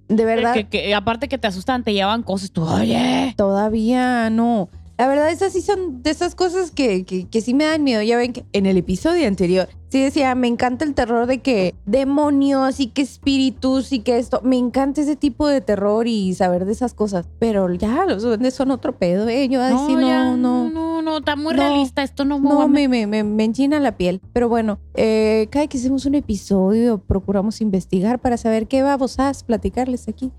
De verdad, Que, que- aparte que te asustan, te llevan cosas. Tú, oye. todavía no. La verdad, esas sí son de esas cosas que, que, que sí me dan miedo. Ya ven que en el episodio anterior sí decía, me encanta el terror de que demonios y que espíritus y que esto. Me encanta ese tipo de terror y saber de esas cosas. Pero ya, los duendes son otro pedo, ¿eh? Yo así no, ya, no. no, no, está muy No. realista. Esto no, No, me, me, me, me enchina la piel. Pero bueno, eh, cada que hacemos un episodio, procuramos investigar para saber qué babosas platicarles aquí.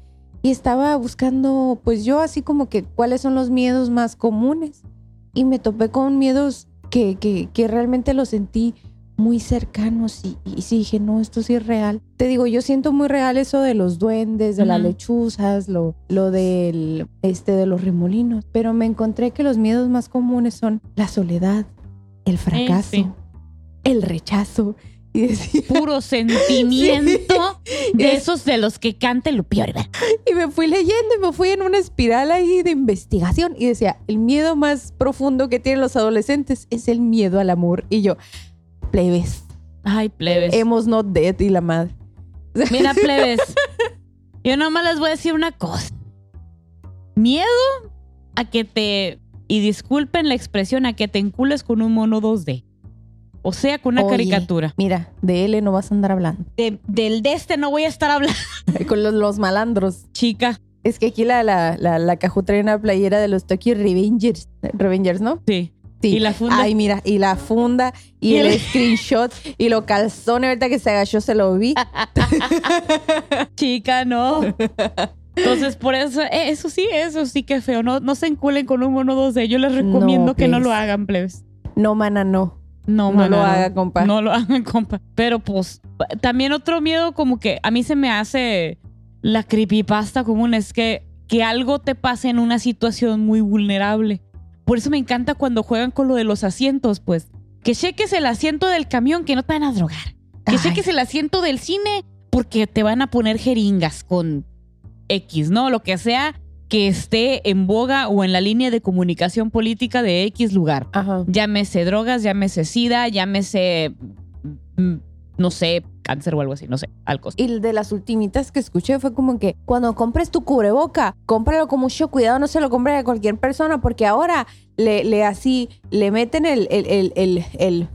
Y estaba buscando, pues yo así como que cuáles son los miedos más comunes. Y me topé con miedos que, que, que realmente los sentí muy cercanos y, y sí dije, no, esto sí es real. Te digo, yo siento muy real eso de los duendes, de las lechuzas, lo, lo del, este, de los remolinos. Pero me encontré que los miedos más comunes son la soledad, el fracaso, sí. el rechazo. Y decía, puro sentimiento de Es- esos de los que canta. ¿verdad? Y me fui leyendo y me fui en una espiral ahí de investigación y decía, el miedo más profundo que tienen los adolescentes es el miedo al amor. Y yo, plebes, Ay, plebes. hemos not dead y la madre. Mira, plebes. Yo nomás les voy a decir una cosa. Miedo a que te, y disculpen la expresión, a que te encules con un mono 2D. O sea, con una Oye. caricatura. Mira, de L no vas a andar hablando. De- del de este no voy a estar hablando, Con los, los malandros. chica. Es que aquí la, la, la, una playera de los Tokyo Revengers. Revengers, ¿no? Sí. Sí. Y la funda. Ay, mira, y la funda, y, Y el el- screenshot, y los calzones, ahorita que se agachó se lo vi. Chica, no. Entonces, por eso, eh, eso sí, eso sí que feo. No, no se enculen con un uno o dos de ellos. Les recomiendo No, que no lo hagan, plebes. No, mana, no. No, No lo haga, compa. No lo hagan, compa. Pero pues, también otro miedo como que a mí se me hace la creepypasta común es que, que algo te pase en una situación muy vulnerable. Por eso me encanta cuando juegan con lo de los asientos, pues. Que cheques el asiento del camión que no te van a drogar. Que Ay. cheques el asiento del cine porque te van a poner jeringas con X, ¿no? Lo que sea que esté en boga o en la línea de comunicación política de X lugar. Ajá. Llámese drogas, llámese SIDA, llámese, mm, no sé, cáncer o algo así, no sé, algo. Y de las ultimitas que escuché fue como que cuando compres tu cubreboca, cómpralo con mucho cuidado, no se lo compres a cualquier persona, porque ahora le, le así, le meten el, el, el, el, el-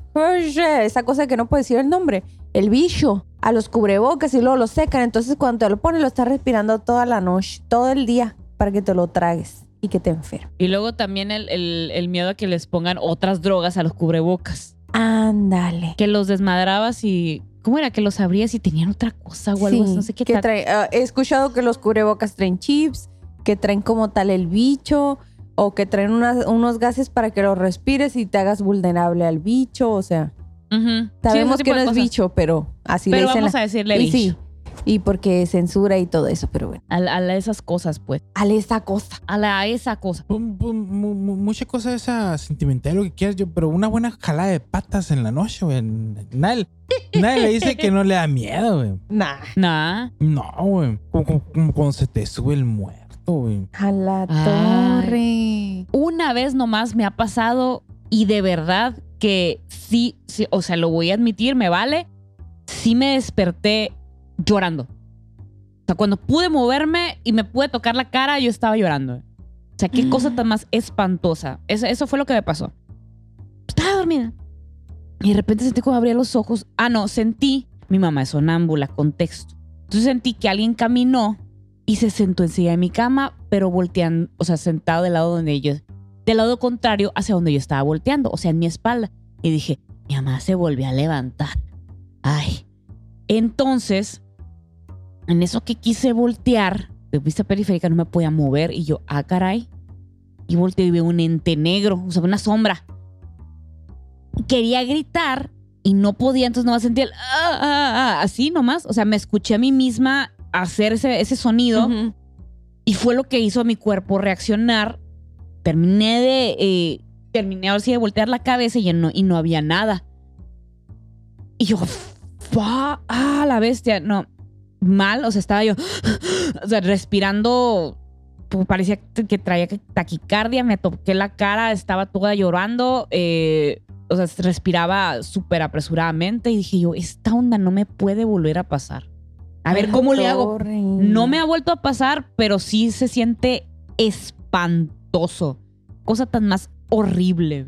esa cosa que no puedo decir el nombre, el bicho a los cubrebocas y luego lo secan. Entonces cuando te lo pones lo estás respirando toda la noche, todo el día, para que te lo tragues y que te enfermes. Y luego también el, el- el miedo a que les pongan otras drogas a los cubrebocas. Ándale. Que los desmadrabas y... ¿Cómo era? Que los abrías y tenían otra cosa o algo Sí, no sé qué que tal. trae- ah, he escuchado que los cubrebocas traen chips, que traen como tal el bicho, o que traen unas- unos gases para que los respires y te hagas vulnerable al bicho. O sea, sabemos que no es bicho, pero así Pero le dicen. vamos la- a decirle y bicho. sí, y porque censura y todo eso, pero bueno. A, a esas cosas, pues. A esa cosa. A la esa cosa. Mu- mu- mucha cosa esa sentimental, lo que quieras, yo, pero una buena jalada de patas en la noche, güey. Nadie, nadie le dice que no le da miedo, güey. Nah. Nah. No, güey. Como, como- como cuando se te sube el muerto, güey. A la Ay. torre. Una vez nomás me ha pasado y de verdad que sí, sí, o sea, lo voy a admitir, me vale. Sí me desperté llorando. O sea, cuando pude moverme y me pude tocar la cara, yo estaba llorando. O sea, qué cosa tan más espantosa. Eso, eso fue lo que me pasó. Estaba dormida. Y de repente sentí como abría los ojos. Ah, no, sentí. Mi mamá es sonámbula, contexto. Entonces sentí que alguien caminó y se sentó encima de mi cama, pero volteando, o sea, sentado del lado donde yo, del lado contrario hacia donde yo estaba volteando, o sea, en mi espalda. Y dije, mi mamá se volvió a levantar. Ay. Entonces, en eso que quise voltear, de vista periférica no me podía mover y yo, ah, caray. Y volteé y veo un ente negro, o sea, una sombra. Quería gritar y no podía, entonces nomás sentía el, ah, ah, ah, así nomás. O sea, me escuché a mí misma hacer ese, ese sonido. Ujú. Y fue lo que hizo a mi cuerpo reaccionar. Terminé de. eh, terminé así de voltear la cabeza y, no, y no había nada. Y yo. ¡Ah, la bestia! No. Mal, o sea, estaba yo. o sea, respirando. pues, Parecía que traía taquicardia. Me toqué la cara, estaba toda llorando. eh, o sea, respiraba súper apresuradamente. Y dije yo, esta onda no me puede volver a pasar. A ver, ¿cómo le hago? No me ha vuelto a pasar, pero sí se siente espantoso. Cosa tan más horrible,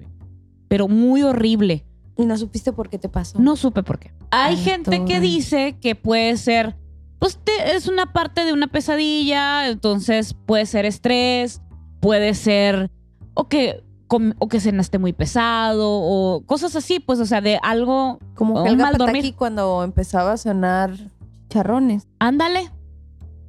pero muy horrible. Y no supiste por qué te pasó. No supe por qué. Hay Ay, gente que dice que puede ser, pues te- es una parte de una pesadilla, entonces puede ser estrés, puede ser, o que, com- o que cenaste muy pesado, o cosas así, pues, o sea, de algo, Como que el mal dormir. Cuando empezaba a sonar charrones. Ándale.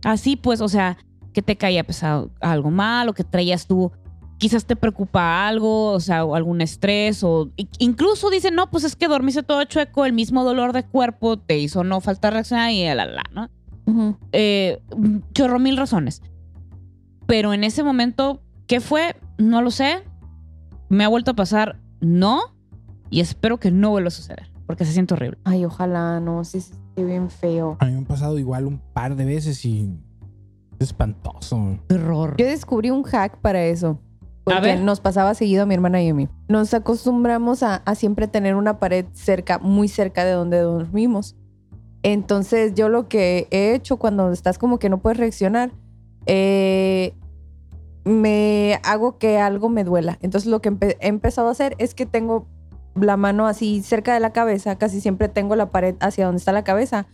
Así pues, o sea, que te caía pesado algo mal o que traías tú, quizás te preocupa algo, o sea, o algún estrés o incluso dicen, no, pues es que dormiste todo chueco, el mismo dolor de cuerpo te hizo no faltar reaccionar y la, la, ¿no? Ujú. Eh, chorro mil razones. Pero en ese momento, ¿qué fue? No lo sé. ¿Me ha vuelto a pasar? No. Y espero que no vuelva a suceder, porque se siente horrible. Ay, ojalá, no, sí, sí, sí, bien feo. A mí me han pasado igual un par de veces y es espantoso. güey. Horror. Yo descubrí un hack para eso. Porque ver. nos pasaba seguido a mi hermana y a mí. Nos acostumbramos a, a siempre tener una pared cerca, muy cerca de donde dormimos. Entonces, yo lo que he hecho cuando estás como que no puedes reaccionar, eh, me hago que algo me duela. Entonces, lo que empe- he empezado a hacer es que tengo la mano así cerca de la cabeza, casi siempre tengo la pared hacia donde está la cabeza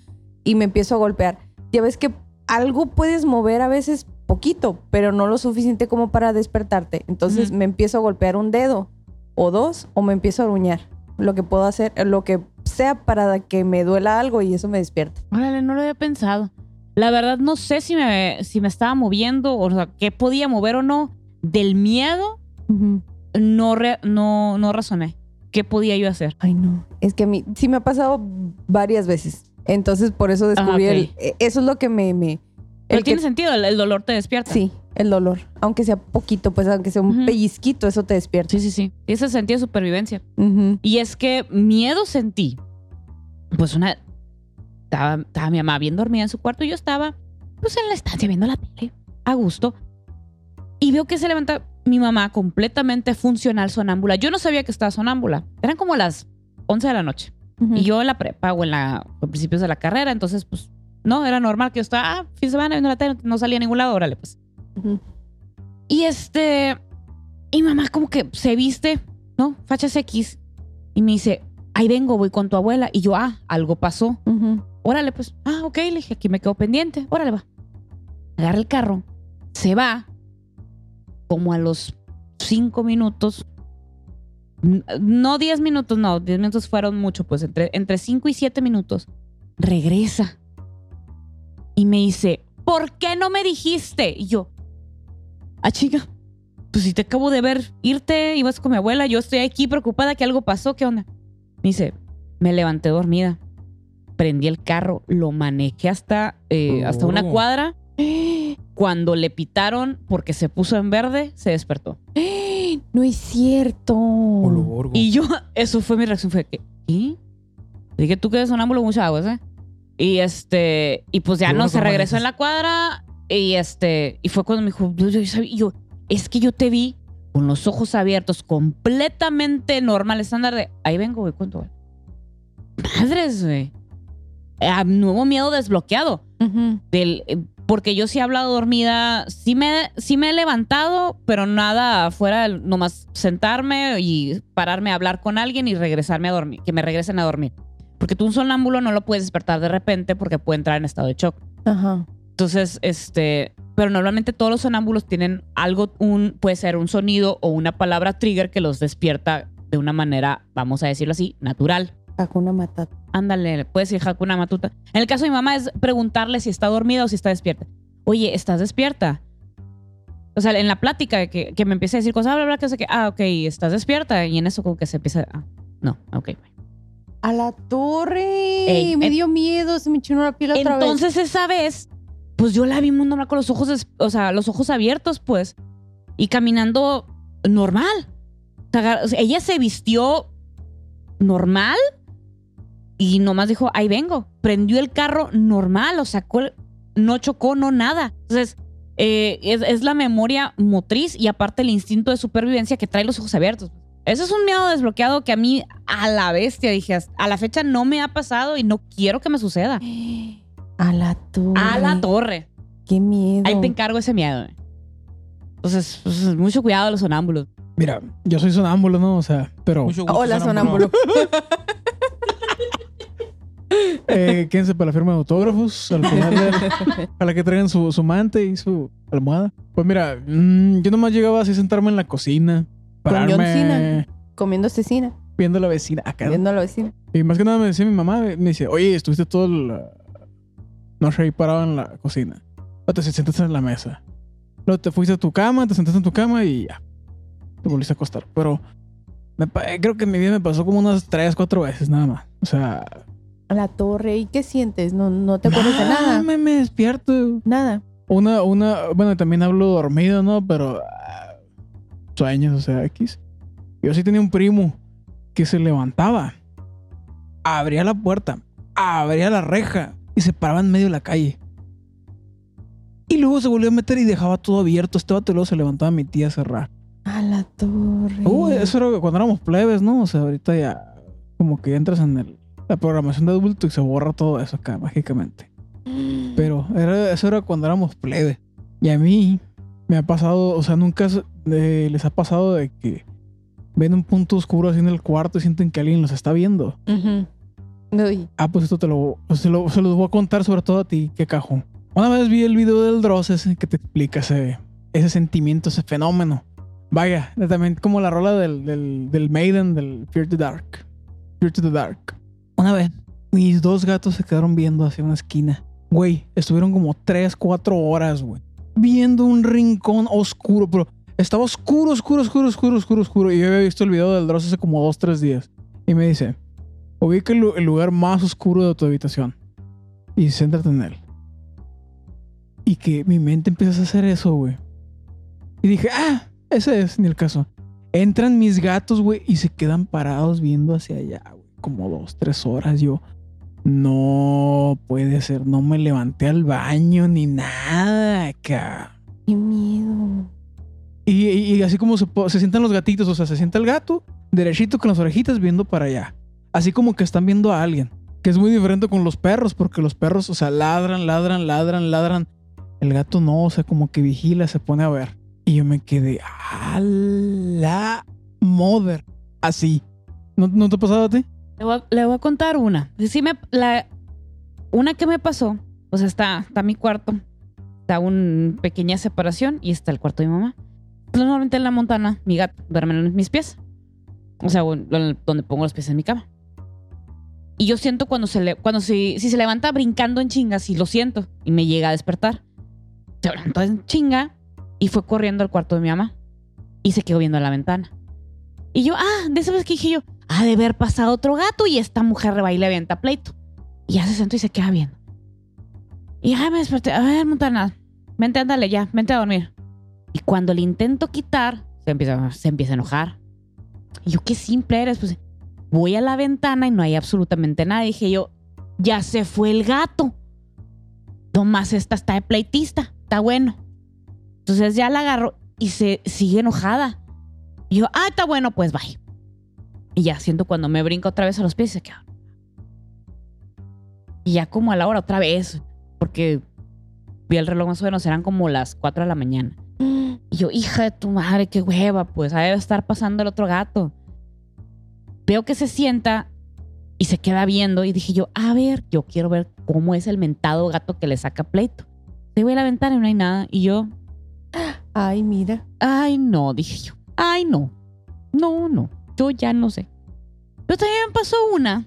y me empiezo a golpear. Ya ves que algo puedes mover a veces poquito, pero no lo suficiente como para despertarte. Entonces me empiezo a golpear un dedo o dos, o me empiezo a gruñar. Lo que puedo hacer, lo que sea para que me duela algo y eso me despierta. Órale, no lo había pensado. La verdad no sé si me, si me estaba moviendo, o sea, qué podía mover o no. Del miedo, no, re- no, no razoné. ¿Qué podía yo hacer? Ay, no. Es que a mí sí me ha pasado varias veces. Entonces, por eso descubrí Ah, ok. el. eh, Eso es lo que me. me Pero el que- tiene sentido, el, el dolor te despierta. Sí, el dolor. Aunque sea poquito, pues aunque sea un Ujú. pellizquito, eso te despierta. Sí, sí, sí. Ese sentido de supervivencia. Ujú. Y es que miedo sentí. Pues una. Estaba, estaba mi mamá bien dormida en su cuarto y yo estaba, pues en la estancia viendo la tele, a gusto. Y veo que se levanta mi mamá completamente funcional, sonámbula. Yo no sabía que estaba sonámbula. Eran como las 11 de la noche. Ujú. Y yo en la prepa o en la, a principios de la carrera, entonces, pues, no, era normal que yo estaba, ah, fin de semana viendo la tele, no salía a ningún lado, órale, pues. Ujú. Y este. Y mamá, como que se viste, ¿no? Fachas X. Y me dice, ahí vengo, voy con tu abuela. Y yo, ah, algo pasó. Órale, pues. Ah, ok, le dije, aquí me quedo pendiente. Órale, va. Agarra el carro, se va. Como a los cinco minutos. No diez minutos, no. Diez minutos fueron mucho, pues entre, entre cinco y siete minutos. Regresa. Y me dice, ¿por qué no me dijiste? Y yo, ah, chica, pues si te acabo de ver irte, ibas con mi abuela, yo estoy aquí preocupada que algo pasó, ¿qué onda? Me dice, me levanté dormida, prendí el carro, lo manejé hasta, eh, hasta una Oh. cuadra. Cuando le pitaron porque se puso en verde, se despertó. No es cierto. Y yo, eso fue mi reacción, fue que, ¿qué? Dije, tú que eres sonámbulo mucho agua, ¿eh? Y este, y pues ya no, se regresó en la cuadra y este, y fue cuando me dijo, yo, yo sabía- y yo, es que yo te vi con los ojos abiertos, completamente normal, estándar de, ahí vengo, güey, cuánto, güey. Madres, güey. Ah, nuevo miedo desbloqueado. Del, eh, porque yo sí he hablado dormida, sí me, sí me he levantado, pero nada fuera del- nomás sentarme y pararme a hablar con alguien y regresarme a dormir, que me regresen a dormir. Porque tú un sonámbulo no lo puedes despertar de repente porque puede entrar en estado de shock. Ajá. Entonces, este, pero normalmente todos los sonámbulos tienen algo, un, puede ser un sonido o una palabra trigger que los despierta de una manera, vamos a decirlo así, natural. Hakuna Matata. Ándale, puedes ir Hakuna Matuta. En el caso de mi mamá es preguntarle si está dormida o si está despierta. Oye, ¿estás despierta? O sea, en la plática que, que me empieza a decir cosas, bla, bla, que sé que, ah, ok, ¿estás despierta? Y en eso como que se empieza, ah, no, ok. A la torre. Ey, me en- dio miedo, se me chinó la piel otra vez. Entonces esa vez, pues yo la vi muy normal con los ojos, o sea, los ojos abiertos, pues, y caminando normal. Ella se vistió normal y nomás dijo, ahí vengo. Prendió el carro normal, o sacó, no chocó, no nada. Entonces, eh, es, la memoria motriz y aparte el instinto de supervivencia que trae los ojos abiertos. Eso es un miedo desbloqueado que a mí, a la bestia, dije, a la fecha no me ha pasado y no quiero que me suceda. A la torre. A la torre. Qué miedo. Ahí te encargo ese miedo. güey. Entonces, pues, mucho cuidado a los sonámbulos. Mira, yo soy sonámbulo, ¿no? O sea, pero Mucho gusto, Hola, sonámbulo. eh, quédense para la firma de autógrafos. Al final, del- para que traigan su, su mante y su almohada. Pues mira, mm, yo nomás llegaba así a sentarme en la cocina. Con John Pararme Cena. Comiendo cecina. viendo a la vecina acá. Viendo a la vecina. Y más que nada me decía mi mamá, me dice, oye, estuviste todo el... No sé, ahí parado en la cocina. O te sentaste en la mesa. Luego te fuiste a tu cama, te sentaste en tu cama y ya. Te volviste a acostar. Pero me creo que en mi vida me pasó como unas tres, cuatro veces nada más. O sea... A la torre. ¿Y qué sientes? No, no te acuerdas de nada. Me, me despierto. Nada. Una, una... Bueno, también hablo dormido, ¿no? Pero... ah, sueños, o sea, X. Yo sí tenía un primo que se levantaba, abría la puerta, abría la reja y se paraba en medio de la calle. Y luego se volvió a meter y dejaba todo abierto. Este vato y luego se levantaba mi tía a cerrar. A la torre. Uh, eso era cuando éramos plebes, ¿no? O sea, ahorita ya como que entras en el, la programación de adulto y se borra todo eso acá mágicamente. Pero era, eso era cuando éramos plebes. Y a mí me ha pasado, o sea, nunca eh, les ha pasado de que ven un punto oscuro así en el cuarto y sienten que alguien los está viendo. Uy. Ah, pues esto te lo, se, lo, se los voy a contar sobre todo a ti, qué cajón. Una vez vi el video del Dross ese que te explica ese, ese sentimiento, ese fenómeno. Vaya, también como la rola del, del, del Maiden, del Fear the Dark. Fear to the Dark. Una vez, mis dos gatos se quedaron viendo hacia una esquina. Güey, estuvieron como 3, 4 horas, güey. Viendo un rincón oscuro, pero estaba oscuro, oscuro, oscuro, oscuro, oscuro, oscuro. Y yo había visto el video del Dross hace como 2, 3 días. Y me dice, ubica el, lu- el lugar más oscuro de tu habitación. Y céntrate en él. Y que mi mente empieza a hacer eso, güey. Y dije, ah, ese es, ni el caso. Entran mis gatos, güey, y se quedan parados viendo hacia allá, güey. Como dos, tres horas. Yo, no puede ser. No me levanté al baño ni nada, acá. Qué miedo. Y, y- y así como se sientan los gatitos, o sea, se sienta el gato derechito con las orejitas viendo para allá. Así como que están viendo a alguien. Que es muy diferente con los perros, porque los perros, o sea, ladran, ladran, ladran, ladran. El gato no, o sea, como que vigila, se pone a ver. Y yo me quedé a la mother. Así. ¿No, no te ha pasado a ti? Le voy a, contar una. Sí me, la, una que me pasó, o sea, está, está mi cuarto, está una pequeña separación y está el cuarto de mi mamá. Pues, Normalmente en la montana, mi gato duerme en mis pies. O sea, donde pongo los pies en mi cama. Y yo siento cuando se le, cuando si, si se levanta brincando en chingas, y lo siento, y me llega a despertar. Se levantó en chinga y fue corriendo al cuarto de mi mamá. Y se quedó viendo a la ventana. Y yo, ah, de esa vez que dije yo, ha de haber pasado otro gato y esta mujer va y avienta pleito. Y ya se sentó y se queda viendo. Y ya me desperté. A ver, Montana, vente, ándale ya, vente a dormir. Y cuando le intento quitar, se empieza, se empieza a enojar. Y yo, qué simple eres. Pues voy a la ventana y no hay absolutamente nada. Dije yo, ya se fue el gato. Nomás esta está de pleitista. Está bueno. Entonces ya la agarro y se sigue enojada. Y yo, ah, está bueno, pues bye. Y ya siento cuando me brinca otra vez a los pies y se queda. Y ya como a la hora otra vez, porque vi el reloj más o menos, eran como las 4 de la mañana. Y yo, hija de tu madre, qué hueva, pues ahí debe estar pasando el otro gato. Veo que se sienta y se queda viendo y dije yo, a ver, yo quiero ver cómo es el mentado gato que le saca pleito. Se voy a la ventana y no hay nada. Y yo, Ay, mira. Ay, no, dije yo. Ay, no. No, no. Yo ya no sé. Pero también me pasó una.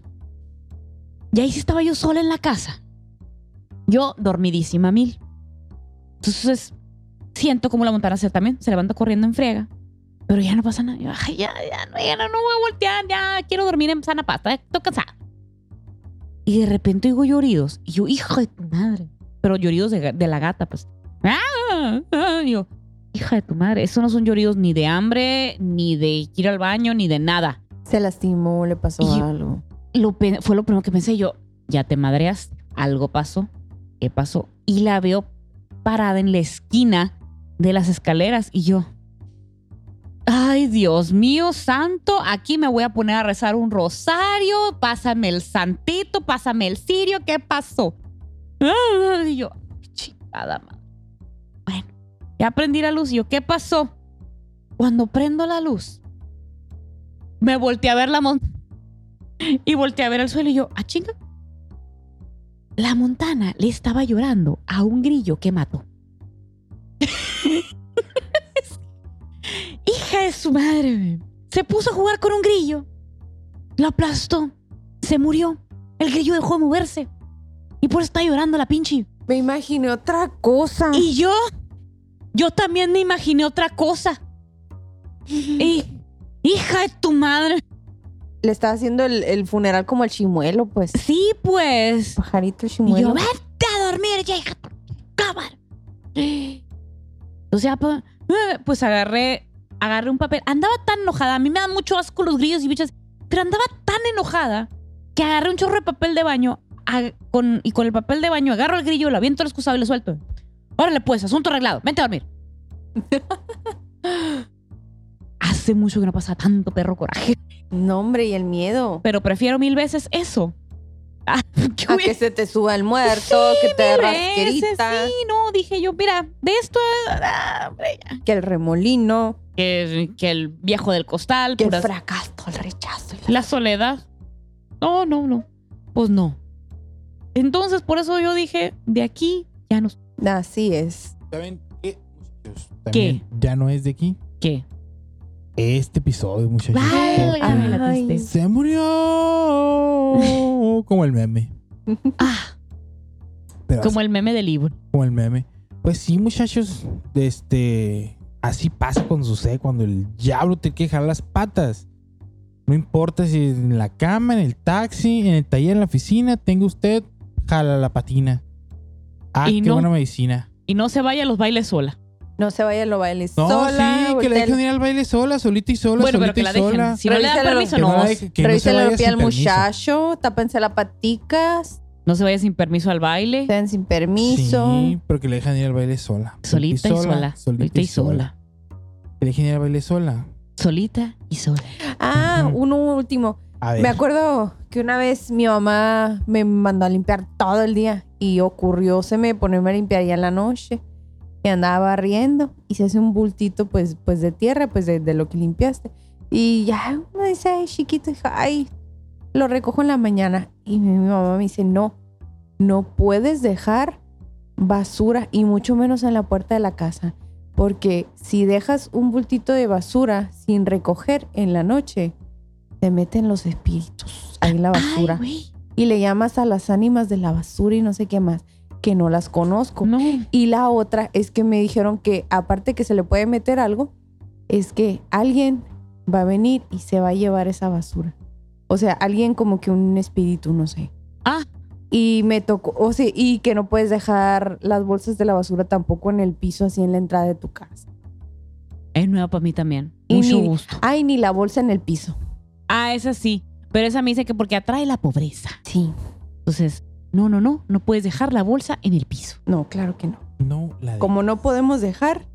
Y ahí sí estaba yo sola en la casa. Yo dormidísima mil. Entonces, siento como la montana se también se levanta corriendo en friega. Pero ya no pasa nada. Yo, ay, ya, ya, no, ya no, no voy a voltear. Ya quiero dormir en sana pasta. Estoy cansada. Y de repente oigo lloridos. Y yo, hijo de tu madre. Pero lloridos de, de la gata, pues. ¡Ah! ah, y yo, hija de tu madre. Eso no son lloridos ni de hambre, ni de ir al baño, ni de nada. Se lastimó, le pasó Y- algo. Lo fue lo primero que pensé yo. Ya te madreas. Algo pasó. ¿Qué pasó? Y la veo parada en la esquina de las escaleras. Y yo. Ay, Dios mío santo, aquí me voy a poner a rezar un rosario. Pásame el santito, pásame el cirio. ¿Qué pasó? Y yo, chingada madre. Bueno, ya prendí la luz. Y yo, ¿qué pasó? Cuando prendo la luz, me volteé a ver la montaña. Y volteé a ver el suelo y yo, ah, chinga. La montana le estaba llorando a un grillo que mató. Hija de su madre. Se puso a jugar con un grillo. Lo aplastó. Se murió. El grillo dejó de moverse. Y por eso está llorando la pinche. Me imaginé otra cosa. Y yo, yo también me imaginé otra cosa. Y, hija de tu madre. Le estaba haciendo el, el funeral como el chimuelo, pues. Sí, pues. Pajarito el Y chimuelo. yo, vete a dormir, ya, hija de tu cámara. O sea, pues, eh, pues agarré, agarré un papel. Andaba tan enojada. A mí me dan mucho asco los grillos y bichas. Pero andaba tan enojada que agarré un chorro de papel de baño a- con, y con el papel de baño agarro el grillo, lo aviento al excusado y lo suelto. Órale, pues, asunto arreglado. Vente a dormir. Hace mucho que no pasa tanto perro coraje. No, hombre, y el miedo. Pero prefiero mil veces eso. Ah, que A hubiera- que se te suba el muerto, que te rasquerita, Sí, no, dije yo, mira, de esto, ah, que el remolino, que, que el viejo del costal, que el fracaso, el rechazo. la- la soledad. No, no, no. Pues no. Entonces, por eso yo dije, de aquí ya no. Así es. ¿Saben qué, ya no es de aquí. ¿Qué? Este episodio, muchachos. Ay. Se murió. Como el meme. Ah, Pero como el meme del libro. como el meme. Pues sí, muchachos, este, así pasa cuando sucede, cuando el diablo te quiere jalar las patas. No importa si en la cama, en el taxi, en el taller, en la oficina, tenga usted, jala la patina. Ah, Y qué no. buena medicina. Y no se vaya a los bailes sola. No se vaya a los bailes No, sola. sí, que le voltea- dejen ir al baile sola, solita y sola, bueno, pero que y la sola. dejen. Si no le dan permiso, Que no. no la deje- que no se vaya pies sin al permiso. muchacho, tápense las paticas, No se vaya sin permiso al baile. sean sin permiso. Sí, pero que le dejan ir al baile sola. Solita y sola. Solita y sola. Que le dejen ir al baile sola. Solita y sola. Ah, Ujú. uno último. A ver. Me acuerdo que una vez mi mamá me mandó a limpiar todo el día y ocurrióseme ponerme a limpiar ya en la noche. Y andaba barriendo y se hace un bultito pues, pues de tierra, pues de, de lo que limpiaste. Y ya uno dice, ay, chiquito, hija, ay, lo recojo en la mañana. Y mi, mi mamá me dice, no, no puedes dejar basura y mucho menos en la puerta de la casa. Porque si dejas un bultito de basura sin recoger en la noche, te meten los espíritus ahí en la basura. Ay, y le llamas a las ánimas de la basura y no sé qué más, que no las conozco. No. Y la otra es que me dijeron que aparte que se le puede meter algo, es que alguien va a venir y se va a llevar esa basura. O sea, alguien como que un espíritu, no sé. Ah. Y me tocó, o sea, y que no puedes dejar las bolsas de la basura tampoco en el piso, así en la entrada de tu casa. Es nueva para mí también. Y Mucho ni- gusto. Ay, ni la bolsa en el piso. Ah, esa sí. Pero esa me dice que porque atrae la pobreza. Sí. Entonces, no, no, no. No puedes dejar la bolsa en el piso. No, claro que no. No, la de, Como no podemos dejar,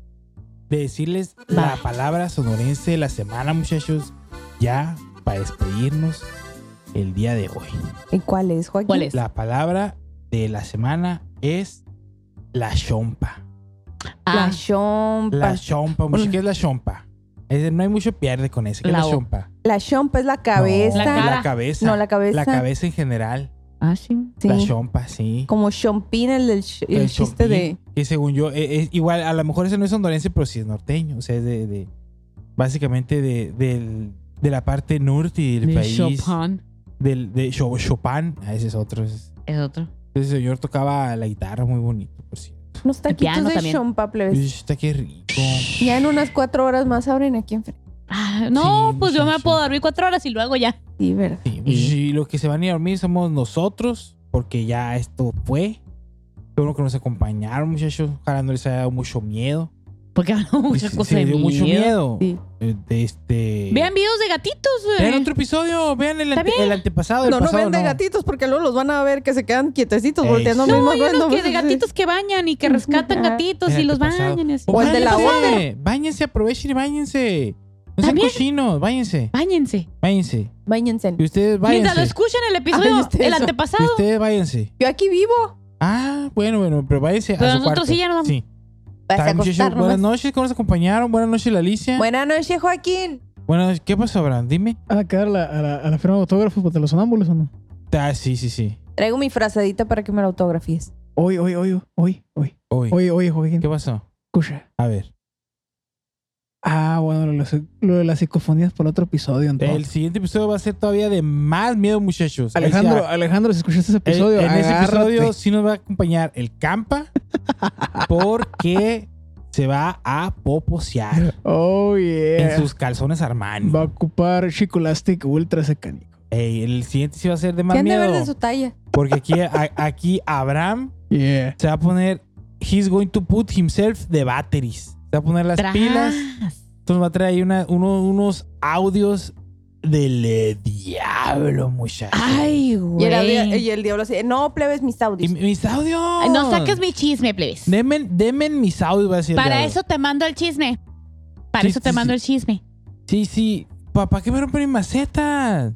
de decirles la palabra sonorense de la semana, muchachos. Ya para despedirnos el día de hoy. ¿y cuál es, Joaquín? ¿Cuál es? La palabra de la semana es la chompa. La Ah, chompa. La chompa, muchachos. ¿Qué es la chompa? No hay mucho pierde con eso. ¿Qué La es la chompa? La chompa es la cabeza. No, La cara. la cabeza. No, la cabeza. La cabeza en general. Ah, sí. La chompa, sí. Como chompín, el, del ch- el El chiste chompín, de... Que según yo, eh, es igual, a lo mejor ese no es hondureño, pero sí es norteño. O sea, es de. de- básicamente de, del- de la parte norte del De país. Chopin. Del, de Cho- Chopin. Ah, ese es otro. Ese Es otro. ese señor tocaba la guitarra muy bonito, por cierto. Unos taquitos de también. chompa, plebes. Está qué rico. Ya en unas cuatro horas más abren aquí enfrente. Ah, no, Sí, pues yo me puedo dormir cuatro horas y luego ya. Sí, ¿verdad? Sí, y los que se van a ir a dormir somos nosotros, porque ya esto fue. Qué bueno que nos acompañaron, muchachos. Ojalá no les haya dado mucho miedo. Porque Y muchas cosas se de dio mucho miedo. miedo. Sí. Eh, De este. Vean videos de gatitos, Vean güey. otro episodio, vean el, ante- el antepasado. El No, no pasado, ven de no. gatitos porque luego los van a ver que se quedan quietecitos Ey, volteando No, hay cuando- que de gatitos que bañan y que rescatan gatitos y los bañan así. O el de la Báñense, Báñense, aprovechen y báñense. No sean ¿También? cochinos, váyanse. Báñense. Váyanse. Báñense. Y ustedes Mientras lo váyanse. escuchan el episodio, el eso. Y antepasado. ustedes váyanse. Yo aquí vivo. Ah, bueno, bueno, pero váyanse Pero a su nosotros cuarto. sí ya nos vamos. Sí. Vas a Está, muchachos, acostar buenas nomás. noches, ¿cómo nos acompañaron? Buenas noches, la Alicia. Buenas noches, Joaquín. Buenas ¿qué pasó, Abraham? Dime. ¿Van a quedar la- a la, a la firma de autógrafos de los sonámbulos o no? Ah, sí, sí, sí. Traigo mi frasadita para que me la autografíes. Hoy, hoy, hoy, hoy, hoy. Hoy. Oye, oye, Joaquín. ¿Qué pasó? Escucha. A ver. Ah, bueno, lo, de las- lo de las psicofonías por otro episodio. entonces. El siguiente episodio va a ser todavía de más miedo, muchachos. Alejandro, Alejandro, si escuchaste ese el- episodio, en ese agárrate. episodio sí nos va a acompañar el Campa porque se va a poposear Oh, yeah. en sus calzones Armani. Va a ocupar Chicolastic Ultra Secánico. Ey, el siguiente sí va a ser de más ¿Qué han de ver miedo de su talla? porque aquí, a- aquí Abraham Yeah. se va a poner he's going to put himself the batteries. Va a poner las Tras. pilas. Entonces va a traer ahí una- uno- unos audios del eh, diablo, muchachos. Ay, Y güey. el, audio- y el diablo así, no, plebes mis audios. mis audios. Ay, No saques mi chisme, plebes. Denme mis audios, va a decir el Para diablo. eso te mando el chisme. Para Sí, eso te sí, mando sí. el chisme. Sí, sí. ¿Para qué me rompen mis macetas?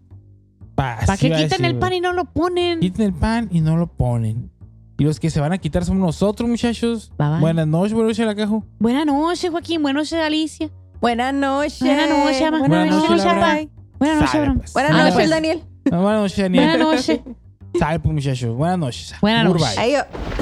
Pa, ¿Para que va a quiten decir, el güey. pan y no lo ponen? Quiten el pan y no lo ponen. Y los que se van a quitar somos nosotros, muchachos. Bye, bye. Buenas noches, buenas noches, la cajo. Buenas noches, Joaquín. Buenas noches, Alicia. Buenas noches. Buenas noches, ama. Buenas Buenas noches, noches, Laura. Laura. Bye. Buenas noches, Abraham. pues. Buenas noches, pues. Daniel. Buenas noches, Daniel. Buenas noches. Sale, pues, muchachos. Buenas noches. Buenas noches. Yo-